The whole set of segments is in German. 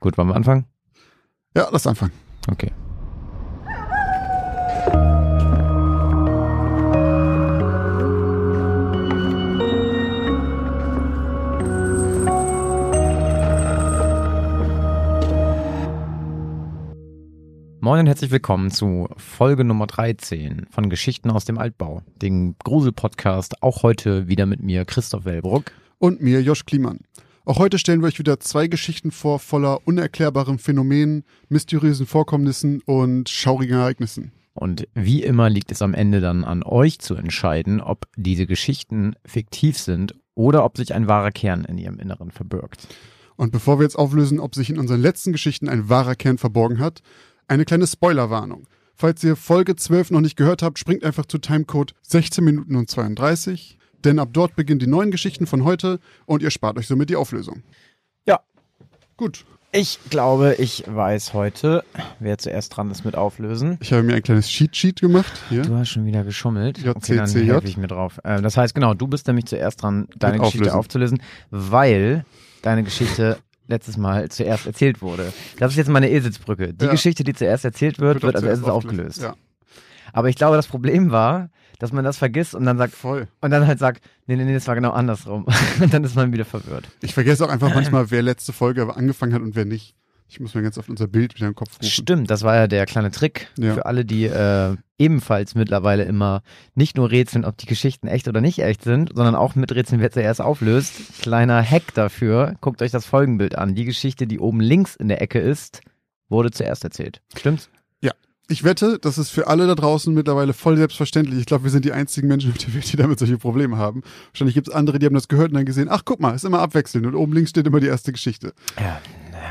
Gut, wollen wir anfangen? Ja, lass anfangen. Okay. Moin und herzlich willkommen zu Folge Nummer 13 von Geschichten aus dem Altbau, dem Grusel-Podcast. Auch heute wieder mit mir, Christoph Wellbruck. Und mir, Josch Kliemann. Auch heute stellen wir euch wieder zwei Geschichten vor, voller unerklärbaren Phänomenen, mysteriösen Vorkommnissen und schaurigen Ereignissen. Und wie immer liegt es am Ende dann an euch zu entscheiden, ob diese Geschichten fiktiv sind oder ob sich ein wahrer Kern in ihrem Inneren verbirgt. Und bevor wir jetzt auflösen, ob sich in unseren letzten Geschichten ein wahrer Kern verborgen hat, eine kleine Spoilerwarnung. Falls ihr Folge 12 noch nicht gehört habt, springt einfach zu Timecode 16 Minuten und 32, denn ab dort beginnen die neuen Geschichten von heute und ihr spart euch somit die Auflösung. Ja. Gut. Ich glaube, ich weiß heute, wer zuerst dran ist mit Auflösen. Ich habe mir ein kleines Cheat-Sheet gemacht. Hier. Du hast schon wieder geschummelt. J, Okay, dann helfe ich mir drauf. Äh, das heißt, genau, du bist nämlich zuerst dran, deine Mit Geschichte aufzulösen, weil deine Geschichte letztes Mal zuerst erzählt wurde. Das ist jetzt meine Eselsbrücke. Die Ja. Geschichte, die zuerst erzählt wird, wird, auch als erstes aufgelöst. Ja, Aber ich glaube, das Problem war, dass man das vergisst und dann sagt, voll. und dann halt sagt, nee, nee, nee, das war genau andersrum. und dann ist man wieder verwirrt. Ich vergesse auch einfach manchmal, wer letzte Folge angefangen hat und wer nicht. Ich muss mir ganz oft unser Bild wieder im Kopf rufen. Stimmt, das war ja der kleine Trick Ja. für alle, die äh, ebenfalls mittlerweile immer nicht nur rätseln, ob die Geschichten echt oder nicht echt sind, sondern auch miträtseln, wer zuerst auflöst. Kleiner Hack dafür, guckt euch das Folgenbild an. Die Geschichte, die oben links in der Ecke ist, wurde zuerst erzählt. Stimmt's? Ich wette, das ist für alle da draußen mittlerweile voll selbstverständlich. Ich glaube, wir sind die einzigen Menschen auf der Welt, die damit solche Probleme haben. Wahrscheinlich gibt es andere, die haben das gehört und dann gesehen, ach guck mal, ist immer abwechselnd und oben links steht immer die erste Geschichte. Ja.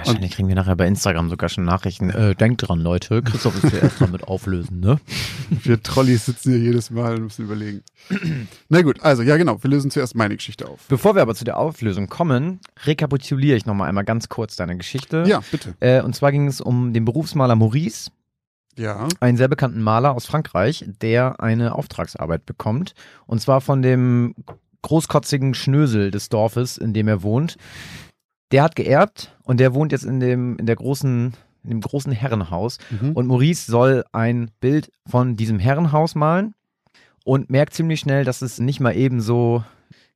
Wahrscheinlich kriegen wir nachher bei Instagram sogar schon Nachrichten. Äh, denkt dran, Leute, Christoph ist zuerst dran mit auflösen, ne? Wir Trolleys sitzen hier jedes Mal und müssen überlegen. Na gut, also ja genau, wir lösen zuerst meine Geschichte auf. Bevor wir aber zu der Auflösung kommen, rekapituliere ich nochmal einmal ganz kurz deine Geschichte. Ja, bitte. Äh, und zwar ging es um den Berufsmaler Maurice, Ja. einen sehr bekannten Maler aus Frankreich, der eine Auftragsarbeit bekommt. Und zwar von dem großkotzigen Schnösel des Dorfes, in dem er wohnt. Der hat geerbt und der wohnt jetzt in dem, in der großen, in dem großen Herrenhaus. Mhm. Und Maurice soll ein Bild von diesem Herrenhaus malen und merkt ziemlich schnell, dass es nicht mal eben so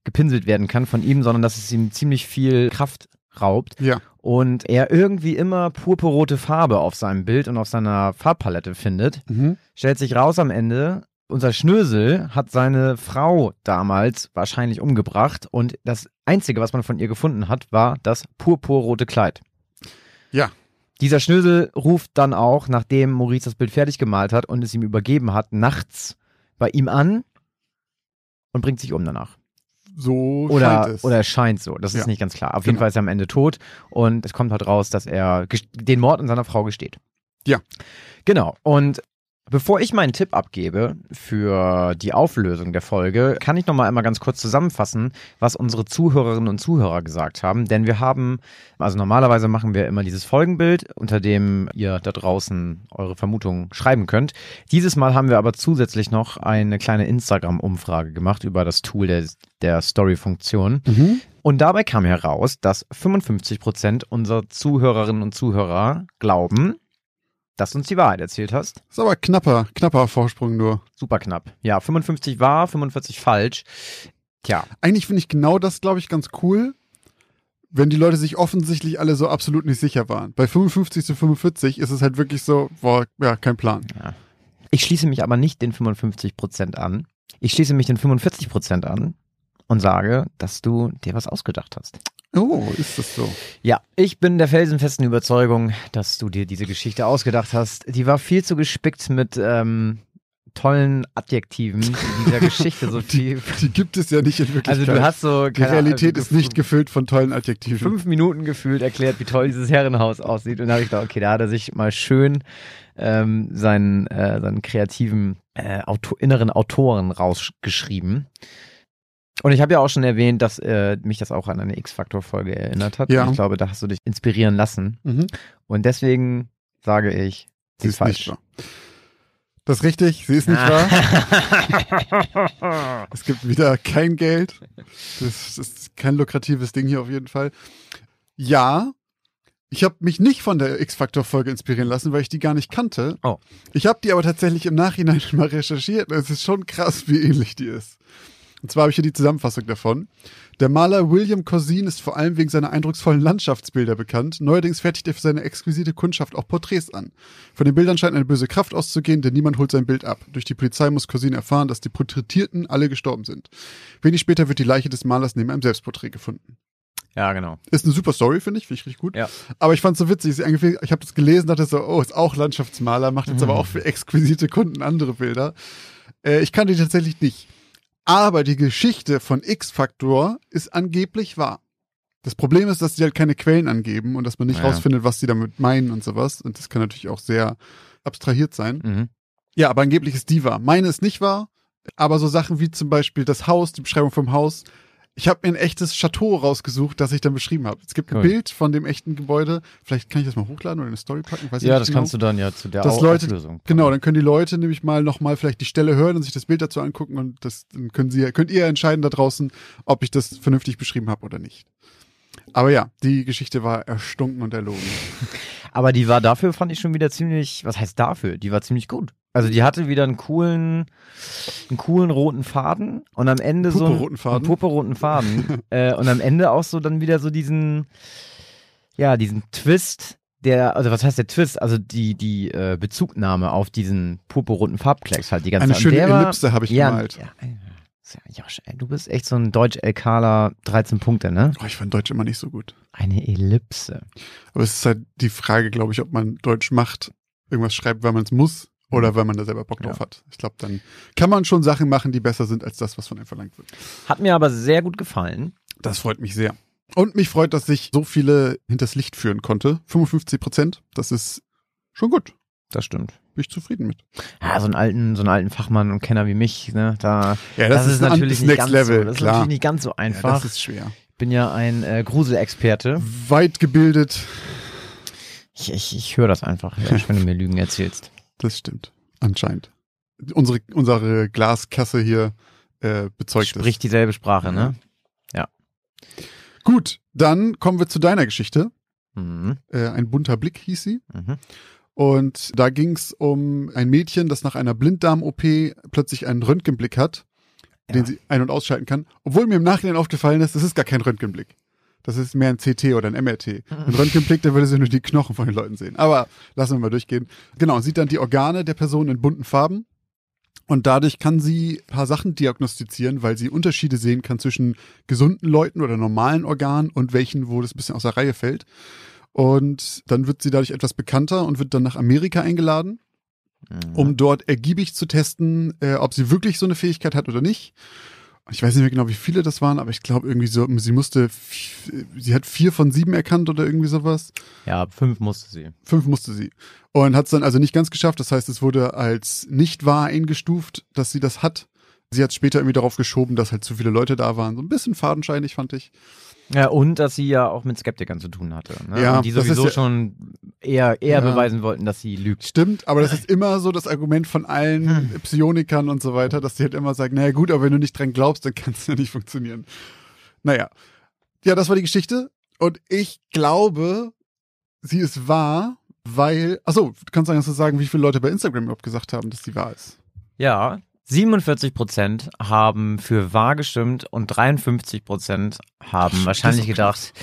gepinselt werden kann von ihm, sondern dass es ihm ziemlich viel Kraft raubt Ja. und er irgendwie immer purpurrote Farbe auf seinem Bild und auf seiner Farbpalette findet. Mhm. Stellt sich raus am Ende, unser Schnösel hat seine Frau damals wahrscheinlich umgebracht und das Einzige, was man von ihr gefunden hat, war das purpurrote Kleid. Ja. Dieser Schnösel ruft dann auch, nachdem Maurice das Bild fertig gemalt hat und es ihm übergeben hat, nachts bei ihm an und bringt sich um danach. So Oder, scheint es. oder es scheint so, das ist Ja. nicht ganz klar. Auf jeden Genau. Fall ist er am Ende tot und es kommt halt raus, dass er den Mord an seiner Frau gesteht. Ja. Genau. Und bevor ich meinen Tipp abgebe für die Auflösung der Folge, kann ich noch mal einmal ganz kurz zusammenfassen, was unsere Zuhörerinnen und Zuhörer gesagt haben. Denn wir haben, also normalerweise machen wir immer dieses Folgenbild, unter dem ihr da draußen eure Vermutungen schreiben könnt. Dieses Mal haben wir aber zusätzlich noch eine kleine Instagram-Umfrage gemacht über das Tool der, der Story-Funktion. Mhm. Und dabei kam heraus, dass 55 Prozent unserer Zuhörerinnen und Zuhörer glauben, dass du uns die Wahrheit erzählt hast. Ist aber knapper, knapper Vorsprung nur. Super knapp. Ja, 55 wahr, 45 falsch. Tja, Eigentlich finde ich genau das, glaube ich, ganz cool, wenn die Leute sich offensichtlich alle so absolut nicht sicher waren. Bei 55 zu 45 ist es halt wirklich so, boah, ja, kein Plan. ich schließe mich aber nicht den 55 Prozent an. Ich schließe mich den 45 Prozent an und sage, dass du dir was ausgedacht hast. Oh, ist das so? Ja, ich bin der felsenfesten Überzeugung, dass du dir diese Geschichte ausgedacht hast. Die war viel zu gespickt mit ähm, tollen Adjektiven in dieser Geschichte. So viel. Die gibt es ja nicht in Wirklichkeit. Also du hast so die Realität Ahnung, ist nicht gefüllt von tollen Adjektiven. fünf Minuten gefühlt erklärt, wie toll dieses Herrenhaus aussieht. Und da habe ich gedacht, okay, da hat er sich mal schön ähm, seinen, äh, seinen kreativen äh, Auto inneren Autoren rausgeschrieben. Und ich habe ja auch schon erwähnt, dass äh, mich das auch an eine X-Faktor-Folge erinnert hat. Ja. Und ich glaube, da hast du dich inspirieren lassen. Mhm. Und deswegen sage ich, Sie sie ist ist falsch. nicht wahr. Das ist richtig, sie ist nicht wahr. Es gibt wieder kein Geld. Das ist kein lukratives Ding hier auf jeden Fall. Ja, Ich habe mich nicht von der X-Factor-Folge inspirieren lassen, weil ich die gar nicht kannte. Oh. Ich habe die aber tatsächlich im Nachhinein mal recherchiert. Es ist schon krass, wie ähnlich die ist. Und zwar habe ich hier die Zusammenfassung davon. Der Maler William Cousin ist vor allem wegen seiner eindrucksvollen Landschaftsbilder bekannt. Neuerdings fertigt er für seine exquisite Kundschaft auch Porträts an. Von den Bildern scheint eine böse Kraft auszugehen, denn niemand holt sein Bild ab. Durch die Polizei muss Cousin erfahren, dass die Porträtierten alle gestorben sind. Wenig später wird die Leiche des Malers neben einem Selbstporträt gefunden. Ja, genau. Ist eine super Story, finde ich, finde ich richtig gut. Ja. Aber ich fand es so witzig. Ich habe das gelesen, dachte so, oh, ist auch Landschaftsmaler, macht jetzt Mhm. aber auch für exquisite Kunden andere Bilder. Äh, ich kannte die tatsächlich nicht. Aber die Geschichte von X-Factor ist angeblich wahr. Das Problem ist, dass sie halt keine Quellen angeben und dass man nicht Ja. rausfindet, was sie damit meinen und sowas. Und das kann natürlich auch sehr abstrahiert sein. Mhm. Ja, aber angeblich ist die wahr. Meine ist nicht wahr, aber so Sachen wie zum Beispiel das Haus, die Beschreibung vom Haus. Ich habe mir ein echtes Chateau rausgesucht, das ich dann beschrieben habe. Es gibt ein Cool. Bild von dem echten Gebäude. Vielleicht kann ich das mal hochladen oder in eine Story packen. Weiß Ja, nicht das genau. kannst du dann ja zu der Dass Leute- Auflösung. Genau, dann können die Leute nämlich mal nochmal vielleicht die Stelle hören und sich das Bild dazu angucken und das dann können sie, könnt ihr entscheiden da draußen, ob ich das vernünftig beschrieben habe oder nicht. Aber ja, die Geschichte war erstunken und erlogen. Aber die war dafür, fand ich schon wieder ziemlich, was heißt dafür? Die war ziemlich gut. Also die hatte wieder einen coolen, einen coolen roten Faden und am Ende so einen Purpurroten Faden. einen purpurroten Faden äh, und am Ende auch so dann wieder so diesen, ja, diesen Twist, der, also was heißt der Twist? Also die die äh, Bezugnahme auf diesen purpurroten Farbklecks halt die ganze Eine Zeit. Und schöne war- Ellipse habe ich ja, gemalt. ja, ja, Josh, ey, du bist echt so ein Deutsch-LKler 13 Punkte, ne? Oh, ich fand Deutsch immer nicht so gut. Eine Ellipse. Aber es ist halt die Frage, glaube ich, ob man Deutsch macht, irgendwas schreibt, weil man es muss oder weil man da selber Bock drauf Ja. hat. Ich glaube, dann kann man schon Sachen machen, die besser sind als das, was von einem verlangt wird. Hat mir aber sehr gut gefallen. Das freut mich sehr. Und mich freut, dass ich so viele hinters Licht führen konnte. 55 Prozent, das ist schon gut. Das stimmt. Bin ich zufrieden mit. Ja, so einen alten, so einen alten Fachmann und Kenner wie mich, ne, da, Ja, das, ist ein natürlich nicht ganz Level, so, das ist klar. natürlich nicht ganz so Ja, einfach. das ist schwer. ich bin ja ein äh, Gruselexperte. Weit gebildet, Ich, ich, ich höre das einfach, ja, wenn du mir Lügen erzählst. Das stimmt. Anscheinend. Unsere, unsere Glaskasse hier äh, bezeugt es. Spricht dieselbe Sprache, ne? Gut, dann kommen wir zu deiner Geschichte. Mhm. Äh, ein bunter Blick hieß sie. Mhm. Und da ging es um ein Mädchen, das nach einer Blinddarm-OP plötzlich einen Röntgenblick hat, den Ja. sie ein- und ausschalten kann. Obwohl mir im Nachhinein aufgefallen ist, das ist gar kein Röntgenblick. Das ist mehr ein CT oder ein MRT. Ein Röntgenblick, da würde sie nur die Knochen von den Leuten sehen. Aber lassen wir mal durchgehen. Genau, sieht dann die Organe der Person in bunten Farben. Und dadurch kann sie ein paar Sachen diagnostizieren, weil sie Unterschiede sehen kann zwischen gesunden Leuten oder normalen Organen und welchen, wo das ein bisschen aus der Reihe fällt. Und dann wird sie dadurch etwas bekannter und wird dann nach Amerika eingeladen, Mhm. um dort ergiebig zu testen, äh, ob sie wirklich so eine Fähigkeit hat oder nicht. Ich weiß nicht mehr genau, wie viele das waren, aber ich glaube irgendwie so, sie musste, sie hat vier von sieben erkannt oder irgendwie sowas. ja, fünf musste sie. Fünf musste sie. Und hat es dann also nicht ganz geschafft. Das heißt, es wurde als nicht wahr eingestuft, dass sie das hat. Sie hat später irgendwie darauf geschoben, dass halt zu viele Leute da waren. So ein bisschen fadenscheinig, fand ich. Ja, und dass sie ja auch mit Skeptikern zu tun hatte. Ne? Ja, und die sowieso ja- schon eher, eher Ja. beweisen wollten, dass sie lügt. Stimmt, aber das ist immer so das Argument von allen Psionikern und so weiter, dass die halt immer sagen, naja gut, aber wenn du nicht dran glaubst, dann kann es ja nicht funktionieren. Naja. Ja, das war die Geschichte. Und ich glaube, sie ist wahr, weil, achso, du kannst sagen, sagen, wie viele Leute bei Instagram überhaupt gesagt haben, dass sie wahr ist. Ja, 47 Prozent haben für wahr gestimmt und 53 Prozent haben Das- wahrscheinlich gedacht,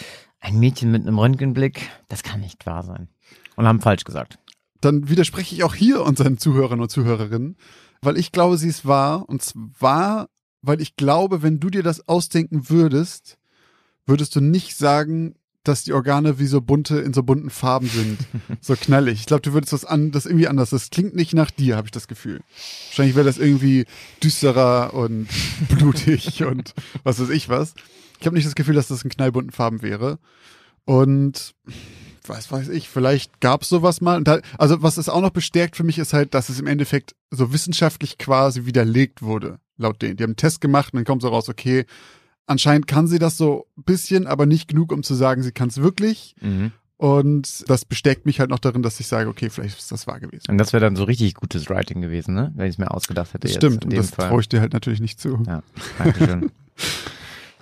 ein Mädchen mit einem Röntgenblick, das kann nicht wahr sein. Und haben falsch gesagt. Dann widerspreche ich auch hier unseren Zuhörern und Zuhörerinnen, weil ich glaube, sie ist wahr. Und zwar, weil ich glaube, wenn du dir das ausdenken würdest, würdest du nicht sagen, dass die Organe wie so bunte, in so bunten Farben sind. so knallig. Ich glaube, du würdest das an, das irgendwie anders. Das klingt nicht nach dir, habe ich das Gefühl. Wahrscheinlich wäre das irgendwie düsterer und blutig und was weiß ich was. Ich habe nicht das Gefühl, dass das in knallbunten Farben wäre. Und was weiß ich, vielleicht gab's sowas mal. Da, also was es auch noch bestärkt für mich ist halt, dass es im Endeffekt so wissenschaftlich quasi widerlegt wurde, laut denen. Die haben einen Test gemacht und dann kommt so raus, okay, anscheinend kann sie das so ein bisschen, aber nicht genug, um zu sagen, sie kann es wirklich. Mhm. Und das bestärkt mich halt noch darin, dass ich sage, okay, vielleicht ist das wahr gewesen. Und das wäre dann so richtig gutes Writing gewesen, ne? Wenn ich es mir ausgedacht hätte. Das stimmt, und das traue ich dir halt natürlich nicht zu. Ja, Dankeschön.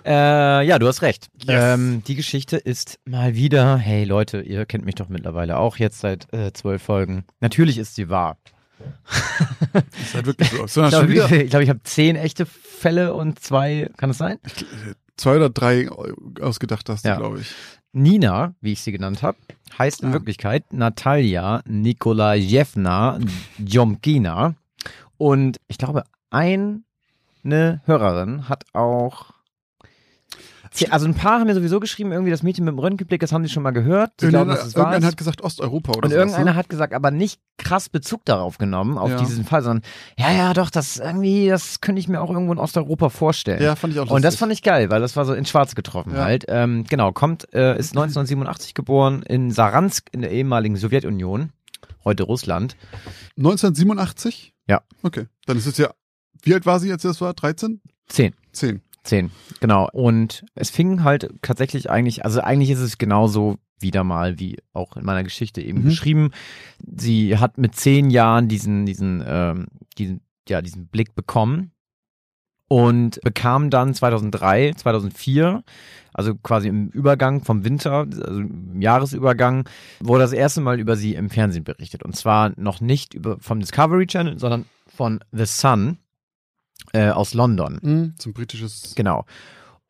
Äh, ja, du hast recht. Yes. Ähm, die Geschichte ist mal wieder, hey Leute, ihr kennt mich doch mittlerweile auch jetzt seit äh, zwölf Folgen. Natürlich ist sie wahr. Das ist halt wirklich so. So, Ich glaube, ich, glaub, ich habe zehn echte Fälle und zwei, kann es sein? zwei oder drei ausgedacht hast, Ja. glaube ich. Nina, wie ich sie genannt habe, heißt in Ah. Wirklichkeit Natalia Nikolajewna Djomkina. Und ich glaube, eine Hörerin hat auch. Also ein paar haben mir sowieso geschrieben, irgendwie das Mädchen mit dem Röntgenblick, das haben sie schon mal gehört. Sie glauben, Irgendeiner, dass es wahr irgendeiner ist. hat gesagt Osteuropa oder Und sowas, irgendeiner ne? hat gesagt, aber nicht krass Bezug darauf genommen, auf Ja. diesen Fall, sondern ja, ja, doch, das irgendwie, das könnte ich mir auch irgendwo in Osteuropa vorstellen. Ja, fand ich auch lustig. Und das fand ich geil, weil das war so in Schwarz getroffen Ja. halt. Ähm, genau, kommt, äh, ist 1987 geboren in Saransk in der ehemaligen Sowjetunion, heute Russland. 1987? Ja. Okay. Dann ist es ja, wie alt war sie, als das war? 13? Zehn. 10. Zehn, genau. Und es fing halt tatsächlich eigentlich, also eigentlich ist es genauso wieder mal wie auch in meiner Geschichte eben Mhm. beschrieben. Sie hat mit zehn Jahren diesen, diesen, ähm, diesen, ja, diesen Blick bekommen und bekam dann 2003, 2004, also quasi im Übergang vom Winter, also im Jahresübergang, wurde das erste Mal über sie im Fernsehen berichtet. Und zwar noch nicht über, vom Discovery Channel, sondern von The Sun äh, aus London. Mhm. Zum britisches. Genau.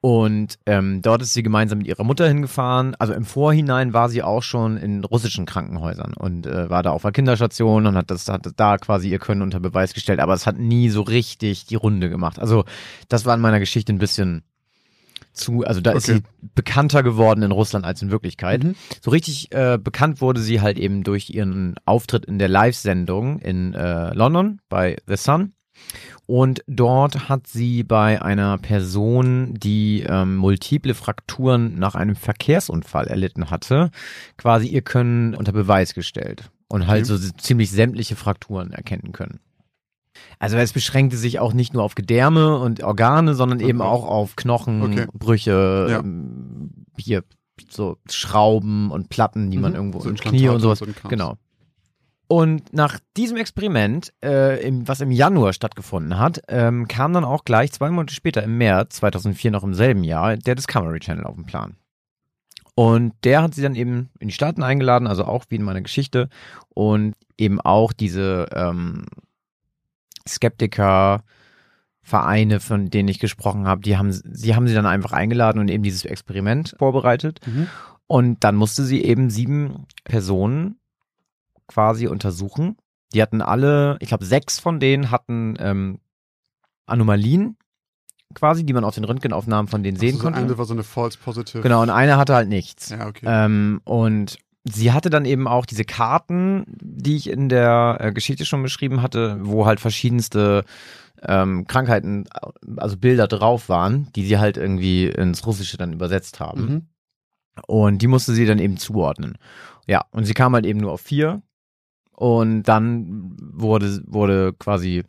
Und ähm, dort ist sie gemeinsam mit ihrer Mutter hingefahren. Also im Vorhinein war sie auch schon in russischen Krankenhäusern und äh, war da auf der Kinderstation und hat das hat da quasi ihr Können unter Beweis gestellt. Aber es hat nie so richtig die Runde gemacht. Also das war in meiner Geschichte ein bisschen zu, also da ist Okay. sie bekannter geworden in Russland als in Wirklichkeit. Mhm. So richtig äh, bekannt wurde sie halt eben durch ihren Auftritt in der Live-Sendung in äh, London bei The Sun. Und dort hat sie bei einer Person, die ähm, multiple Frakturen nach einem Verkehrsunfall erlitten hatte, quasi ihr Können unter Beweis gestellt und halt Okay. so ziemlich sämtliche Frakturen erkennen können. Also es beschränkte sich auch nicht nur auf Gedärme und Organe, sondern eben Okay. auch auf Knochen, Okay. Brüche, Ja. ähm, hier so Schrauben und Platten, die man Mhm. irgendwo So im Knie und sowas. so genau. Und nach diesem Experiment, äh, im, was im Januar stattgefunden hat, ähm, kam dann auch gleich zwei Monate später im März 2004 noch im selben Jahr der Discovery Channel auf den Plan. Und der hat sie dann eben in die Staaten eingeladen, also auch wie in meiner Geschichte und eben auch diese ähm, Skeptiker Vereine, von denen ich gesprochen habe, die haben, sie haben sie dann einfach eingeladen und eben dieses Experiment vorbereitet. Mhm. Und dann musste sie eben sieben Personen quasi untersuchen. Die hatten alle, ich glaube, sechs von denen hatten ähm, Anomalien quasi, die man auf den Röntgenaufnahmen von denen sehen also konnte. Eine war so eine False Positive. Genau, und eine hatte halt nichts. Ja, okay. Ähm, und sie hatte dann eben auch diese Karten, die ich in der äh, Geschichte schon beschrieben hatte, wo halt verschiedenste ähm, Krankheiten, also Bilder drauf waren, die sie halt irgendwie ins Russische dann übersetzt haben. Mhm. Und die musste sie dann eben zuordnen. Ja, und sie kam halt eben nur auf vier. Und dann wurde, wurde quasi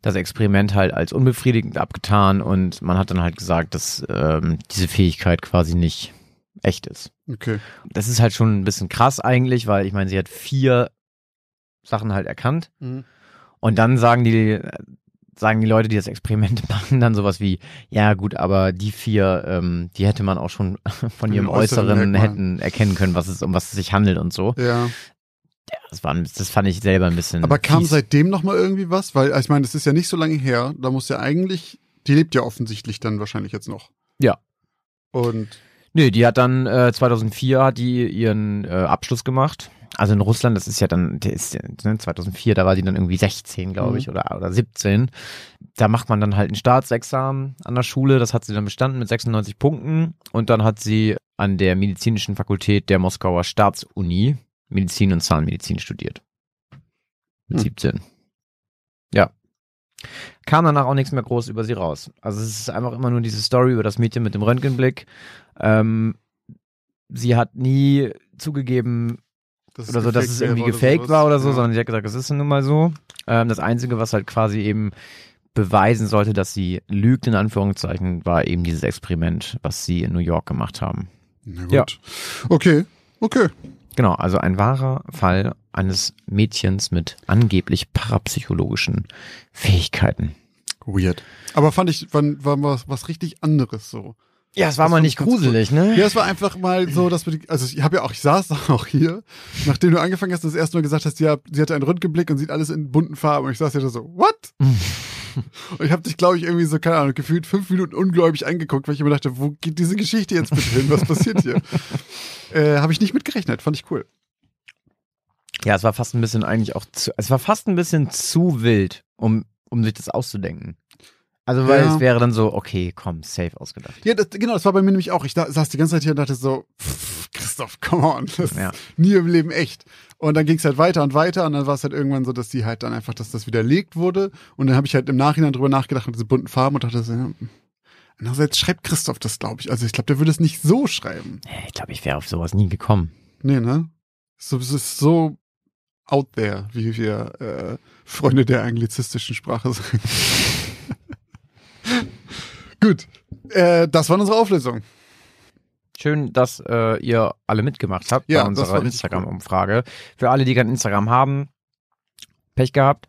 das Experiment halt als unbefriedigend abgetan und man hat dann halt gesagt, dass ähm, diese Fähigkeit quasi nicht echt ist. Okay. Das ist halt schon ein bisschen krass eigentlich, weil ich meine, sie hat vier Sachen halt erkannt Mhm. und dann sagen die, sagen die Leute, die das Experiment machen, dann sowas wie, ja gut, aber die vier, ähm, die hätte man auch schon von ihrem äußeren Äußeren hätten erkennen können, was es, um was es sich handelt und so. Ja. Das, war, das fand ich selber ein bisschen. Aber kam fies. seitdem noch mal irgendwie was? Weil, ich meine, das ist ja nicht so lange her. Da muss ja eigentlich, die lebt ja offensichtlich dann wahrscheinlich jetzt noch. Ja. Und Nö, die hat dann äh, 2004 hat die ihren äh, Abschluss gemacht. Also in Russland, das ist ja dann, der ist ne, 2004, da war die dann irgendwie 16, glaube Mhm. ich, oder, oder 17. Da macht man dann halt ein Staatsexamen an der Schule, das hat sie dann bestanden mit 96 Punkten und dann hat sie an der medizinischen Fakultät der Moskauer Staatsuni Medizin und Zahnmedizin studiert. Mit Hm. 17. Ja. Kam danach auch nichts mehr groß über sie raus. Also es ist einfach immer nur diese Story über das Mädchen mit dem Röntgenblick. Ähm, sie hat nie zugegeben das oder so, dass es irgendwie gefaked war oder so, Ja. sondern sie hat gesagt, das ist nun mal so. Ähm, das Einzige, was halt quasi eben beweisen sollte, dass sie lügt, in Anführungszeichen, war eben dieses Experiment, was sie in New York gemacht haben. Na gut. Ja. Okay. Okay. Genau, also ein wahrer Fall eines Mädchens mit angeblich parapsychologischen Fähigkeiten. Weird. Aber fand ich, war, war was, was richtig anderes so. Ja, es war Das mal nicht ich ganz cool. gruselig, ne? Ja, es war einfach mal so, dass wir die, also ich habe ja auch, ich saß auch hier, nachdem du angefangen hast, das erste Mal gesagt hast, ja, sie hatte einen Röntgenblick und sieht alles in bunten Farben und ich saß ja da so, what? und ich habe dich, glaube ich, irgendwie so, keine Ahnung, gefühlt fünf Minuten ungläubig angeguckt, weil ich immer dachte, wo geht diese Geschichte jetzt bitte hin? Was passiert hier? äh, habe ich nicht mitgerechnet, fand ich cool. Ja, es war fast ein bisschen eigentlich auch zu, es war fast ein bisschen zu wild, um, um sich das auszudenken. Also, weil Ja. es wäre dann so, okay, komm, safe ausgedacht. Ja, das, genau, das war bei mir nämlich auch. Ich da, saß die ganze Zeit hier und dachte so, pff, Christoph, come on, das Ja. ist nie im Leben echt. Und dann ging es halt weiter und weiter und dann war es halt irgendwann so, dass die halt dann einfach, dass das widerlegt wurde. Und dann habe ich halt im Nachhinein drüber nachgedacht mit diesen bunten Farben und dachte so, ja, andererseits schreibt Christoph das, glaube ich. Also ich glaube, der würde es nicht so schreiben. Ich glaube, ich wäre auf sowas nie gekommen. Nee, ne? So, es ist so out there, wie wir äh, Freunde der anglizistischen Sprache sagen. Gut, äh, das war unsere Auflösung. Schön, dass äh, ihr alle mitgemacht habt Ja, bei unserer Instagram-Umfrage. Für alle, die kein Instagram haben, Pech gehabt,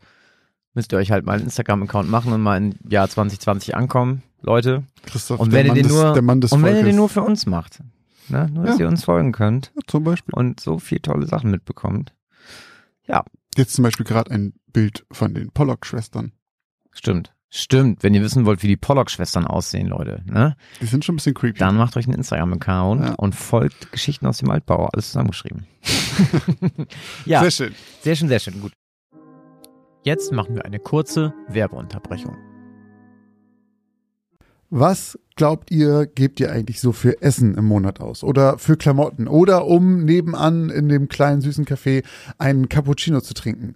müsst ihr euch halt mal einen Instagram-Account machen und mal im Jahr 2020 ankommen, Leute. Christoph, Und der, wenn ihr Mann den nur- der Mann des Und wenn ihr den nur für uns macht, ne? nur dass Ja. ihr uns folgen könnt Ja, zum Beispiel. und so viel tolle Sachen mitbekommt. Jetzt zum Beispiel gerade ein Bild von den Pollock-Schwestern. Stimmt. Stimmt. Wenn ihr wissen wollt, wie die Pollock-Schwestern aussehen, Leute, ne? Die sind schon ein bisschen creepy. dann macht euch einen Instagram-Account Ja. und folgt Geschichten aus dem Altbau. Alles zusammengeschrieben. ja, Sehr schön. sehr schön, sehr schön. Gut. Jetzt machen wir eine kurze Werbeunterbrechung. Was glaubt ihr, gebt ihr eigentlich so für Essen im Monat aus? Oder für Klamotten? Oder um nebenan in dem kleinen süßen Café einen Cappuccino zu trinken?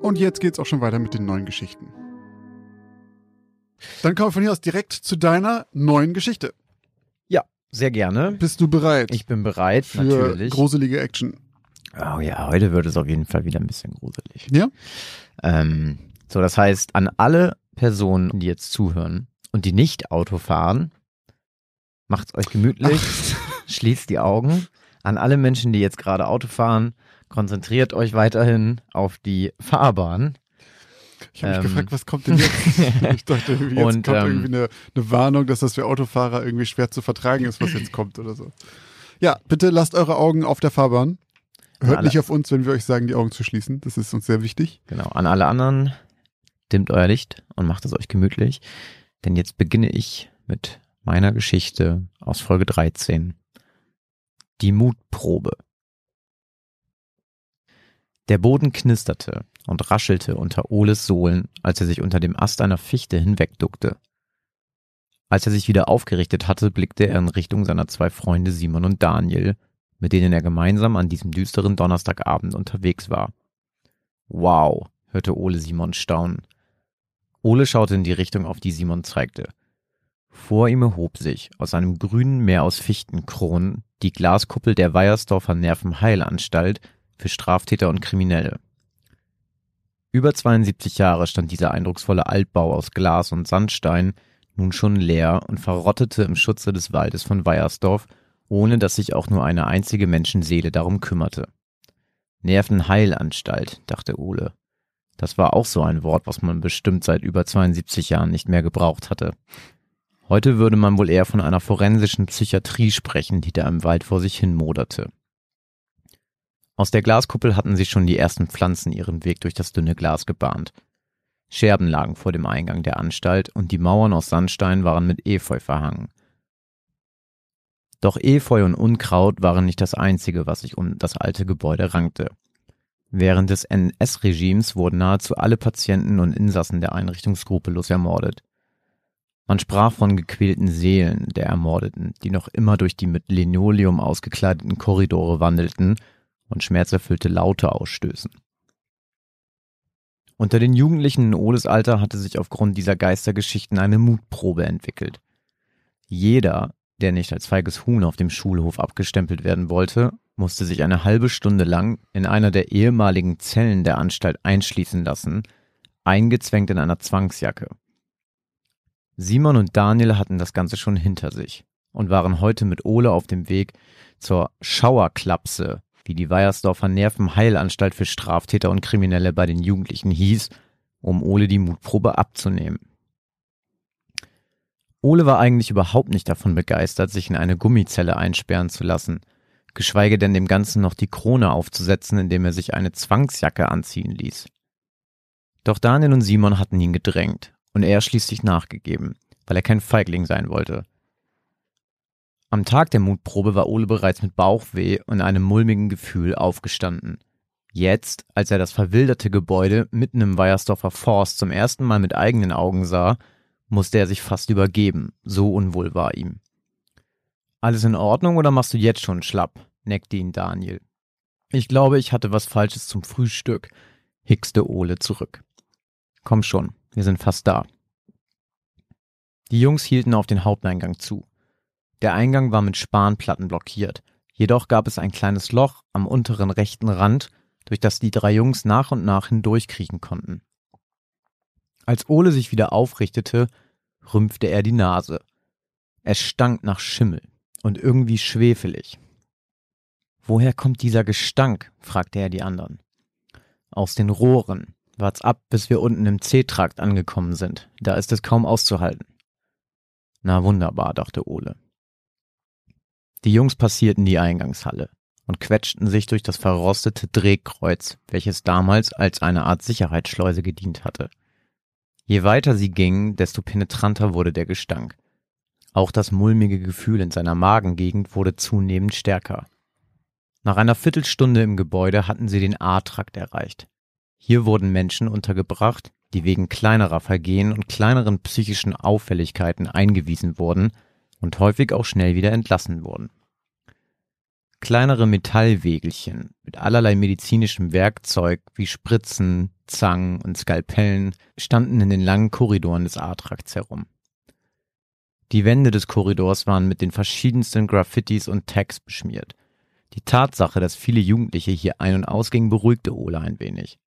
Und jetzt geht's auch schon weiter mit den neuen Geschichten. Dann kommen wir von hier aus direkt zu deiner neuen Geschichte. Ja, sehr gerne. Bist du bereit Ich bin bereit, für natürlich. gruselige Action? Oh ja, heute wird es auf jeden Fall wieder ein bisschen gruselig. Ja? Ähm, so, das heißt, an alle Personen, die jetzt zuhören und die nicht Auto fahren, macht's euch gemütlich, schließt die Augen. An alle Menschen, die jetzt gerade Auto fahren, konzentriert euch weiterhin auf die Fahrbahn. Ich habe mich Ähm. gefragt, was kommt denn jetzt? ich dachte, irgendwie jetzt Und, kommt ähm, irgendwie eine, eine Warnung, dass das für Autofahrer irgendwie schwer zu vertragen ist, was jetzt kommt oder so. Ja, bitte lasst eure Augen auf der Fahrbahn. Hört Alle- nicht auf uns, wenn wir euch sagen, die Augen zu schließen. Das ist uns sehr wichtig. Genau, an alle anderen, dimmt euer Licht und macht es euch gemütlich. Denn jetzt beginne ich mit meiner Geschichte aus Folge 13. Die Mutprobe. Der Boden knisterte und raschelte unter Oles Sohlen, als er sich unter dem Ast einer Fichte hinwegduckte. Als er sich wieder aufgerichtet hatte, blickte er in Richtung seiner zwei Freunde Simon und Daniel, mit denen er gemeinsam an diesem düsteren Donnerstagabend unterwegs war. Wow, hörte Ole Simon staunen. Ole schaute in die Richtung, auf die Simon zeigte. Vor ihm erhob sich aus einem grünen Meer aus Fichtenkronen die Glaskuppel der Weiersdorfer Nervenheilanstalt für Straftäter und Kriminelle. Über 72 Jahre stand dieser eindrucksvolle Altbau aus Glas und Sandstein nun schon leer und verrottete im Schutze des Waldes von Weiersdorf ohne dass sich auch nur eine einzige Menschenseele darum kümmerte. Nervenheilanstalt, dachte Ole. Das war auch so ein Wort, was man bestimmt seit über 72 Jahren nicht mehr gebraucht hatte. Heute würde man wohl eher von einer forensischen Psychiatrie sprechen, die da im Wald vor sich hin moderte. Aus der Glaskuppel hatten sich schon die ersten Pflanzen ihren Weg durch das dünne Glas gebahnt. Scherben lagen vor dem Eingang der Anstalt und die Mauern aus Sandstein waren mit Efeu verhangen. Doch Efeu und Unkraut waren nicht das einzige, was sich um das alte Gebäude rankte. Während des NS-Regimes wurden nahezu alle Patienten und Insassen der Einrichtung skrupellos ermordet. Man sprach von gequälten Seelen der Ermordeten, die noch immer durch die mit Linoleum ausgekleideten Korridore wandelten und schmerzerfüllte Laute ausstößen. Unter den Jugendlichen in Oles Alter hatte sich aufgrund dieser Geistergeschichten eine Mutprobe entwickelt. Jeder, der nicht als feiges Huhn auf dem Schulhof abgestempelt werden wollte, musste sich eine halbe Stunde lang in einer der ehemaligen Zellen der Anstalt einschließen lassen, eingezwängt in einer Zwangsjacke. Simon und Daniel hatten das Ganze schon hinter sich und waren heute mit Ole auf dem Weg zur Schauerklapse, wie die Weiersdorfer Nervenheilanstalt für Straftäter und Kriminelle bei den Jugendlichen hieß, um Ole die Mutprobe abzunehmen. Ole war eigentlich überhaupt nicht davon begeistert, sich in eine Gummizelle einsperren zu lassen – geschweige denn dem Ganzen noch die Krone aufzusetzen, indem er sich eine Zwangsjacke anziehen ließ. Doch Daniel und Simon hatten ihn gedrängt und er schließlich nachgegeben, weil er kein Feigling sein wollte. Am Tag der Mutprobe war Ole bereits mit Bauchweh und einem mulmigen Gefühl aufgestanden. Jetzt, als er das verwilderte Gebäude mitten im Weiersdorfer Forst zum ersten Mal mit eigenen Augen sah, musste er sich fast übergeben, so unwohl war ihm. Alles in Ordnung oder machst du jetzt schon schlapp? neckte ihn Daniel. Ich glaube, ich hatte was Falsches zum Frühstück, hickste Ole zurück. Komm schon, wir sind fast da. Die Jungs hielten auf den Haupteingang zu. Der Eingang war mit Spanplatten blockiert, jedoch gab es ein kleines Loch am unteren rechten Rand, durch das die drei Jungs nach und nach hindurchkriechen konnten. Als Ole sich wieder aufrichtete, rümpfte er die Nase. Es stank nach Schimmel und irgendwie schwefelig. Woher kommt dieser Gestank? fragte er die anderen. Aus den Rohren. Wart's ab, bis wir unten im C-Trakt angekommen sind. Da ist es kaum auszuhalten. Na wunderbar, dachte Ole. Die Jungs passierten die Eingangshalle und quetschten sich durch das verrostete Drehkreuz, welches damals als eine Art Sicherheitsschleuse gedient hatte. Je weiter sie gingen, desto penetranter wurde der Gestank. Auch das mulmige Gefühl in seiner Magengegend wurde zunehmend stärker. Nach einer Viertelstunde im Gebäude hatten sie den A-Trakt erreicht. Hier wurden Menschen untergebracht, die wegen kleinerer Vergehen und kleineren psychischen Auffälligkeiten eingewiesen wurden und häufig auch schnell wieder entlassen wurden. Kleinere Metallwegelchen mit allerlei medizinischem Werkzeug wie Spritzen, Zangen und Skalpellen standen in den langen Korridoren des A-Trakts herum. Die Wände des Korridors waren mit den verschiedensten Graffitis und Tags beschmiert. Die Tatsache, dass viele Jugendliche hier ein- und ausgingen, beruhigte Ole ein wenig.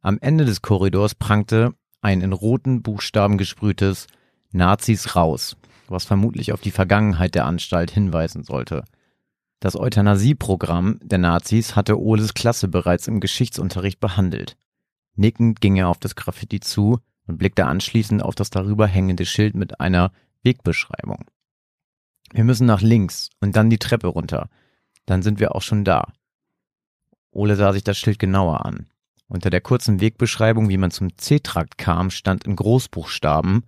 Am Ende des Korridors prangte ein in roten Buchstaben gesprühtes Nazis raus, was vermutlich auf die Vergangenheit der Anstalt hinweisen sollte. Das Euthanasieprogramm der Nazis hatte Oles Klasse bereits im Geschichtsunterricht behandelt. Nickend ging er auf das Graffiti zu und blickte anschließend auf das darüber hängende Schild mit einer Wegbeschreibung. Wir müssen nach links und dann die Treppe runter. Dann sind wir auch schon da. Ole sah sich das Schild genauer an. Unter der kurzen Wegbeschreibung, wie man zum C-Trakt kam, stand in Großbuchstaben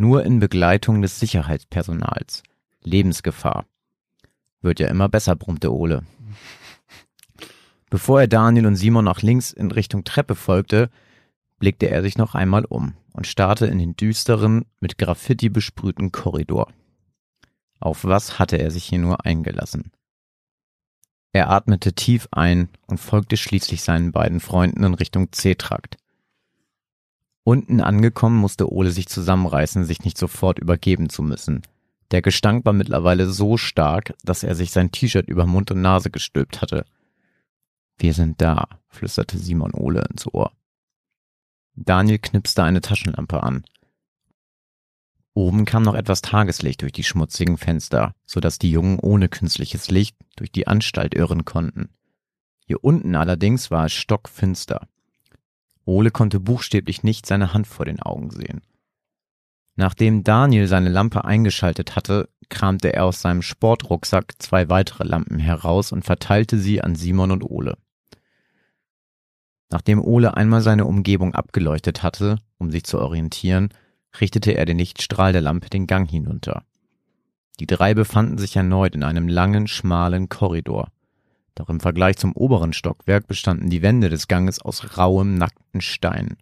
nur in Begleitung des Sicherheitspersonals. Lebensgefahr. Wird ja immer besser, brummte Ole. Bevor er Daniel und Simon nach links in Richtung Treppe folgte, blickte er sich noch einmal um und starrte in den düsteren, mit Graffiti besprühten Korridor. Auf was hatte er sich hier nur eingelassen? Er atmete tief ein und folgte schließlich seinen beiden Freunden in Richtung C-Trakt. Unten angekommen musste Ole sich zusammenreißen, sich nicht sofort übergeben zu müssen. Der Gestank war mittlerweile so stark, dass er sich sein T-Shirt über Mund und Nase gestülpt hatte. Wir sind da, flüsterte Simon Ole ins Ohr. Daniel knipste eine Taschenlampe an. Oben kam noch etwas Tageslicht durch die schmutzigen Fenster, so dass die Jungen ohne künstliches Licht durch die Anstalt irren konnten. Hier unten allerdings war es stockfinster. Ole konnte buchstäblich nicht seine Hand vor den Augen sehen. Nachdem Daniel seine Lampe eingeschaltet hatte, kramte er aus seinem Sportrucksack zwei weitere Lampen heraus und verteilte sie an Simon und Ole. Nachdem Ole einmal seine Umgebung abgeleuchtet hatte, um sich zu orientieren, richtete er den Lichtstrahl der Lampe den Gang hinunter. Die drei befanden sich erneut in einem langen, schmalen Korridor. Doch im Vergleich zum oberen Stockwerk bestanden die Wände des Ganges aus rauem, nackten Stein.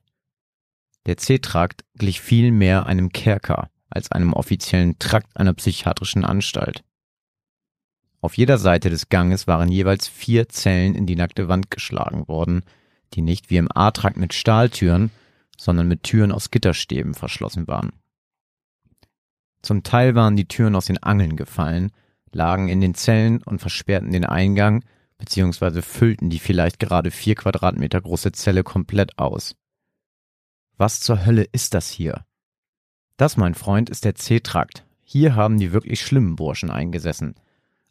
Der C-Trakt glich viel mehr einem Kerker als einem offiziellen Trakt einer psychiatrischen Anstalt. Auf jeder Seite des Ganges waren jeweils vier Zellen in die nackte Wand geschlagen worden, die nicht wie im A-Trakt mit Stahltüren, sondern mit Türen aus Gitterstäben verschlossen waren. Zum Teil waren die Türen aus den Angeln gefallen, lagen in den Zellen und versperrten den Eingang, beziehungsweise füllten die vielleicht gerade vier Quadratmeter große Zelle komplett aus. Was zur Hölle ist das hier? Das, mein Freund, ist der C-Trakt. Hier haben die wirklich schlimmen Burschen eingesessen.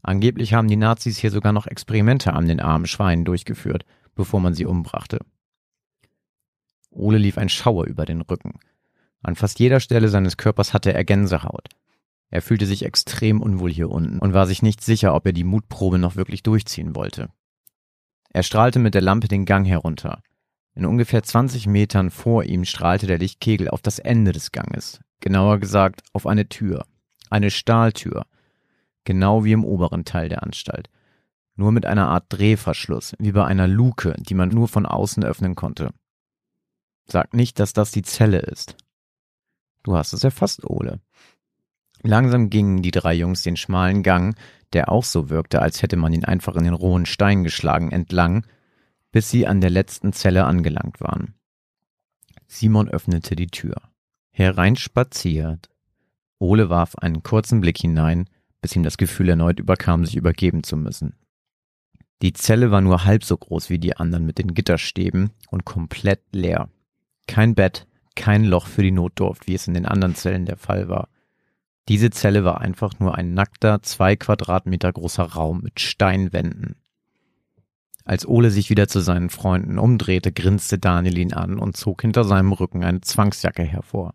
Angeblich haben die Nazis hier sogar noch Experimente an den armen Schweinen durchgeführt, bevor man sie umbrachte. Ole lief ein Schauer über den Rücken. An fast jeder Stelle seines Körpers hatte er Gänsehaut. Er fühlte sich extrem unwohl hier unten und war sich nicht sicher, ob er die Mutprobe noch wirklich durchziehen wollte. Er strahlte mit der Lampe den Gang herunter. In ungefähr 20 Metern vor ihm strahlte der Lichtkegel auf das Ende des Ganges, genauer gesagt auf eine Tür, eine Stahltür, genau wie im oberen Teil der Anstalt, nur mit einer Art Drehverschluss, wie bei einer Luke, die man nur von außen öffnen konnte. Sag nicht, dass das die Zelle ist. Du hast es erfasst, Ole. Langsam gingen die drei Jungs den schmalen Gang, der auch so wirkte, als hätte man ihn einfach in den rohen Stein geschlagen, entlang, bis sie an der letzten Zelle angelangt waren. Simon öffnete die Tür. Hereinspaziert. Ole warf einen kurzen Blick hinein, bis ihm das Gefühl erneut überkam, sich übergeben zu müssen. Die Zelle war nur halb so groß wie die anderen mit den Gitterstäben und komplett leer. Kein Bett, kein Loch für die Notdurft, wie es in den anderen Zellen der Fall war. Diese Zelle war einfach nur ein nackter, zwei Quadratmeter großer Raum mit Steinwänden. Als Ole sich wieder zu seinen Freunden umdrehte, grinste Daniel ihn an und zog hinter seinem Rücken eine Zwangsjacke hervor.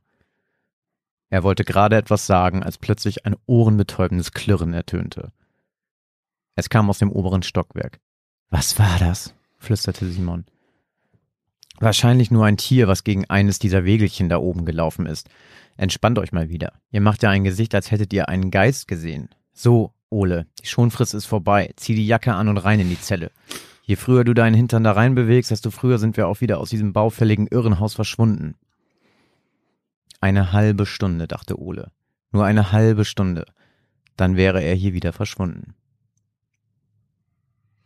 Er wollte gerade etwas sagen, als plötzlich ein ohrenbetäubendes Klirren ertönte. Es kam aus dem oberen Stockwerk. Was war das? flüsterte Simon. Wahrscheinlich nur ein Tier, was gegen eines dieser Wegelchen da oben gelaufen ist. Entspannt euch mal wieder. Ihr macht ja ein Gesicht, als hättet ihr einen Geist gesehen. So, Ole, die Schonfrist ist vorbei. Zieh die Jacke an und rein in die Zelle. Je früher du deinen Hintern da rein bewegst, desto früher sind wir auch wieder aus diesem baufälligen Irrenhaus verschwunden. Eine halbe Stunde, dachte Ole. Nur eine halbe Stunde. Dann wäre er hier wieder verschwunden.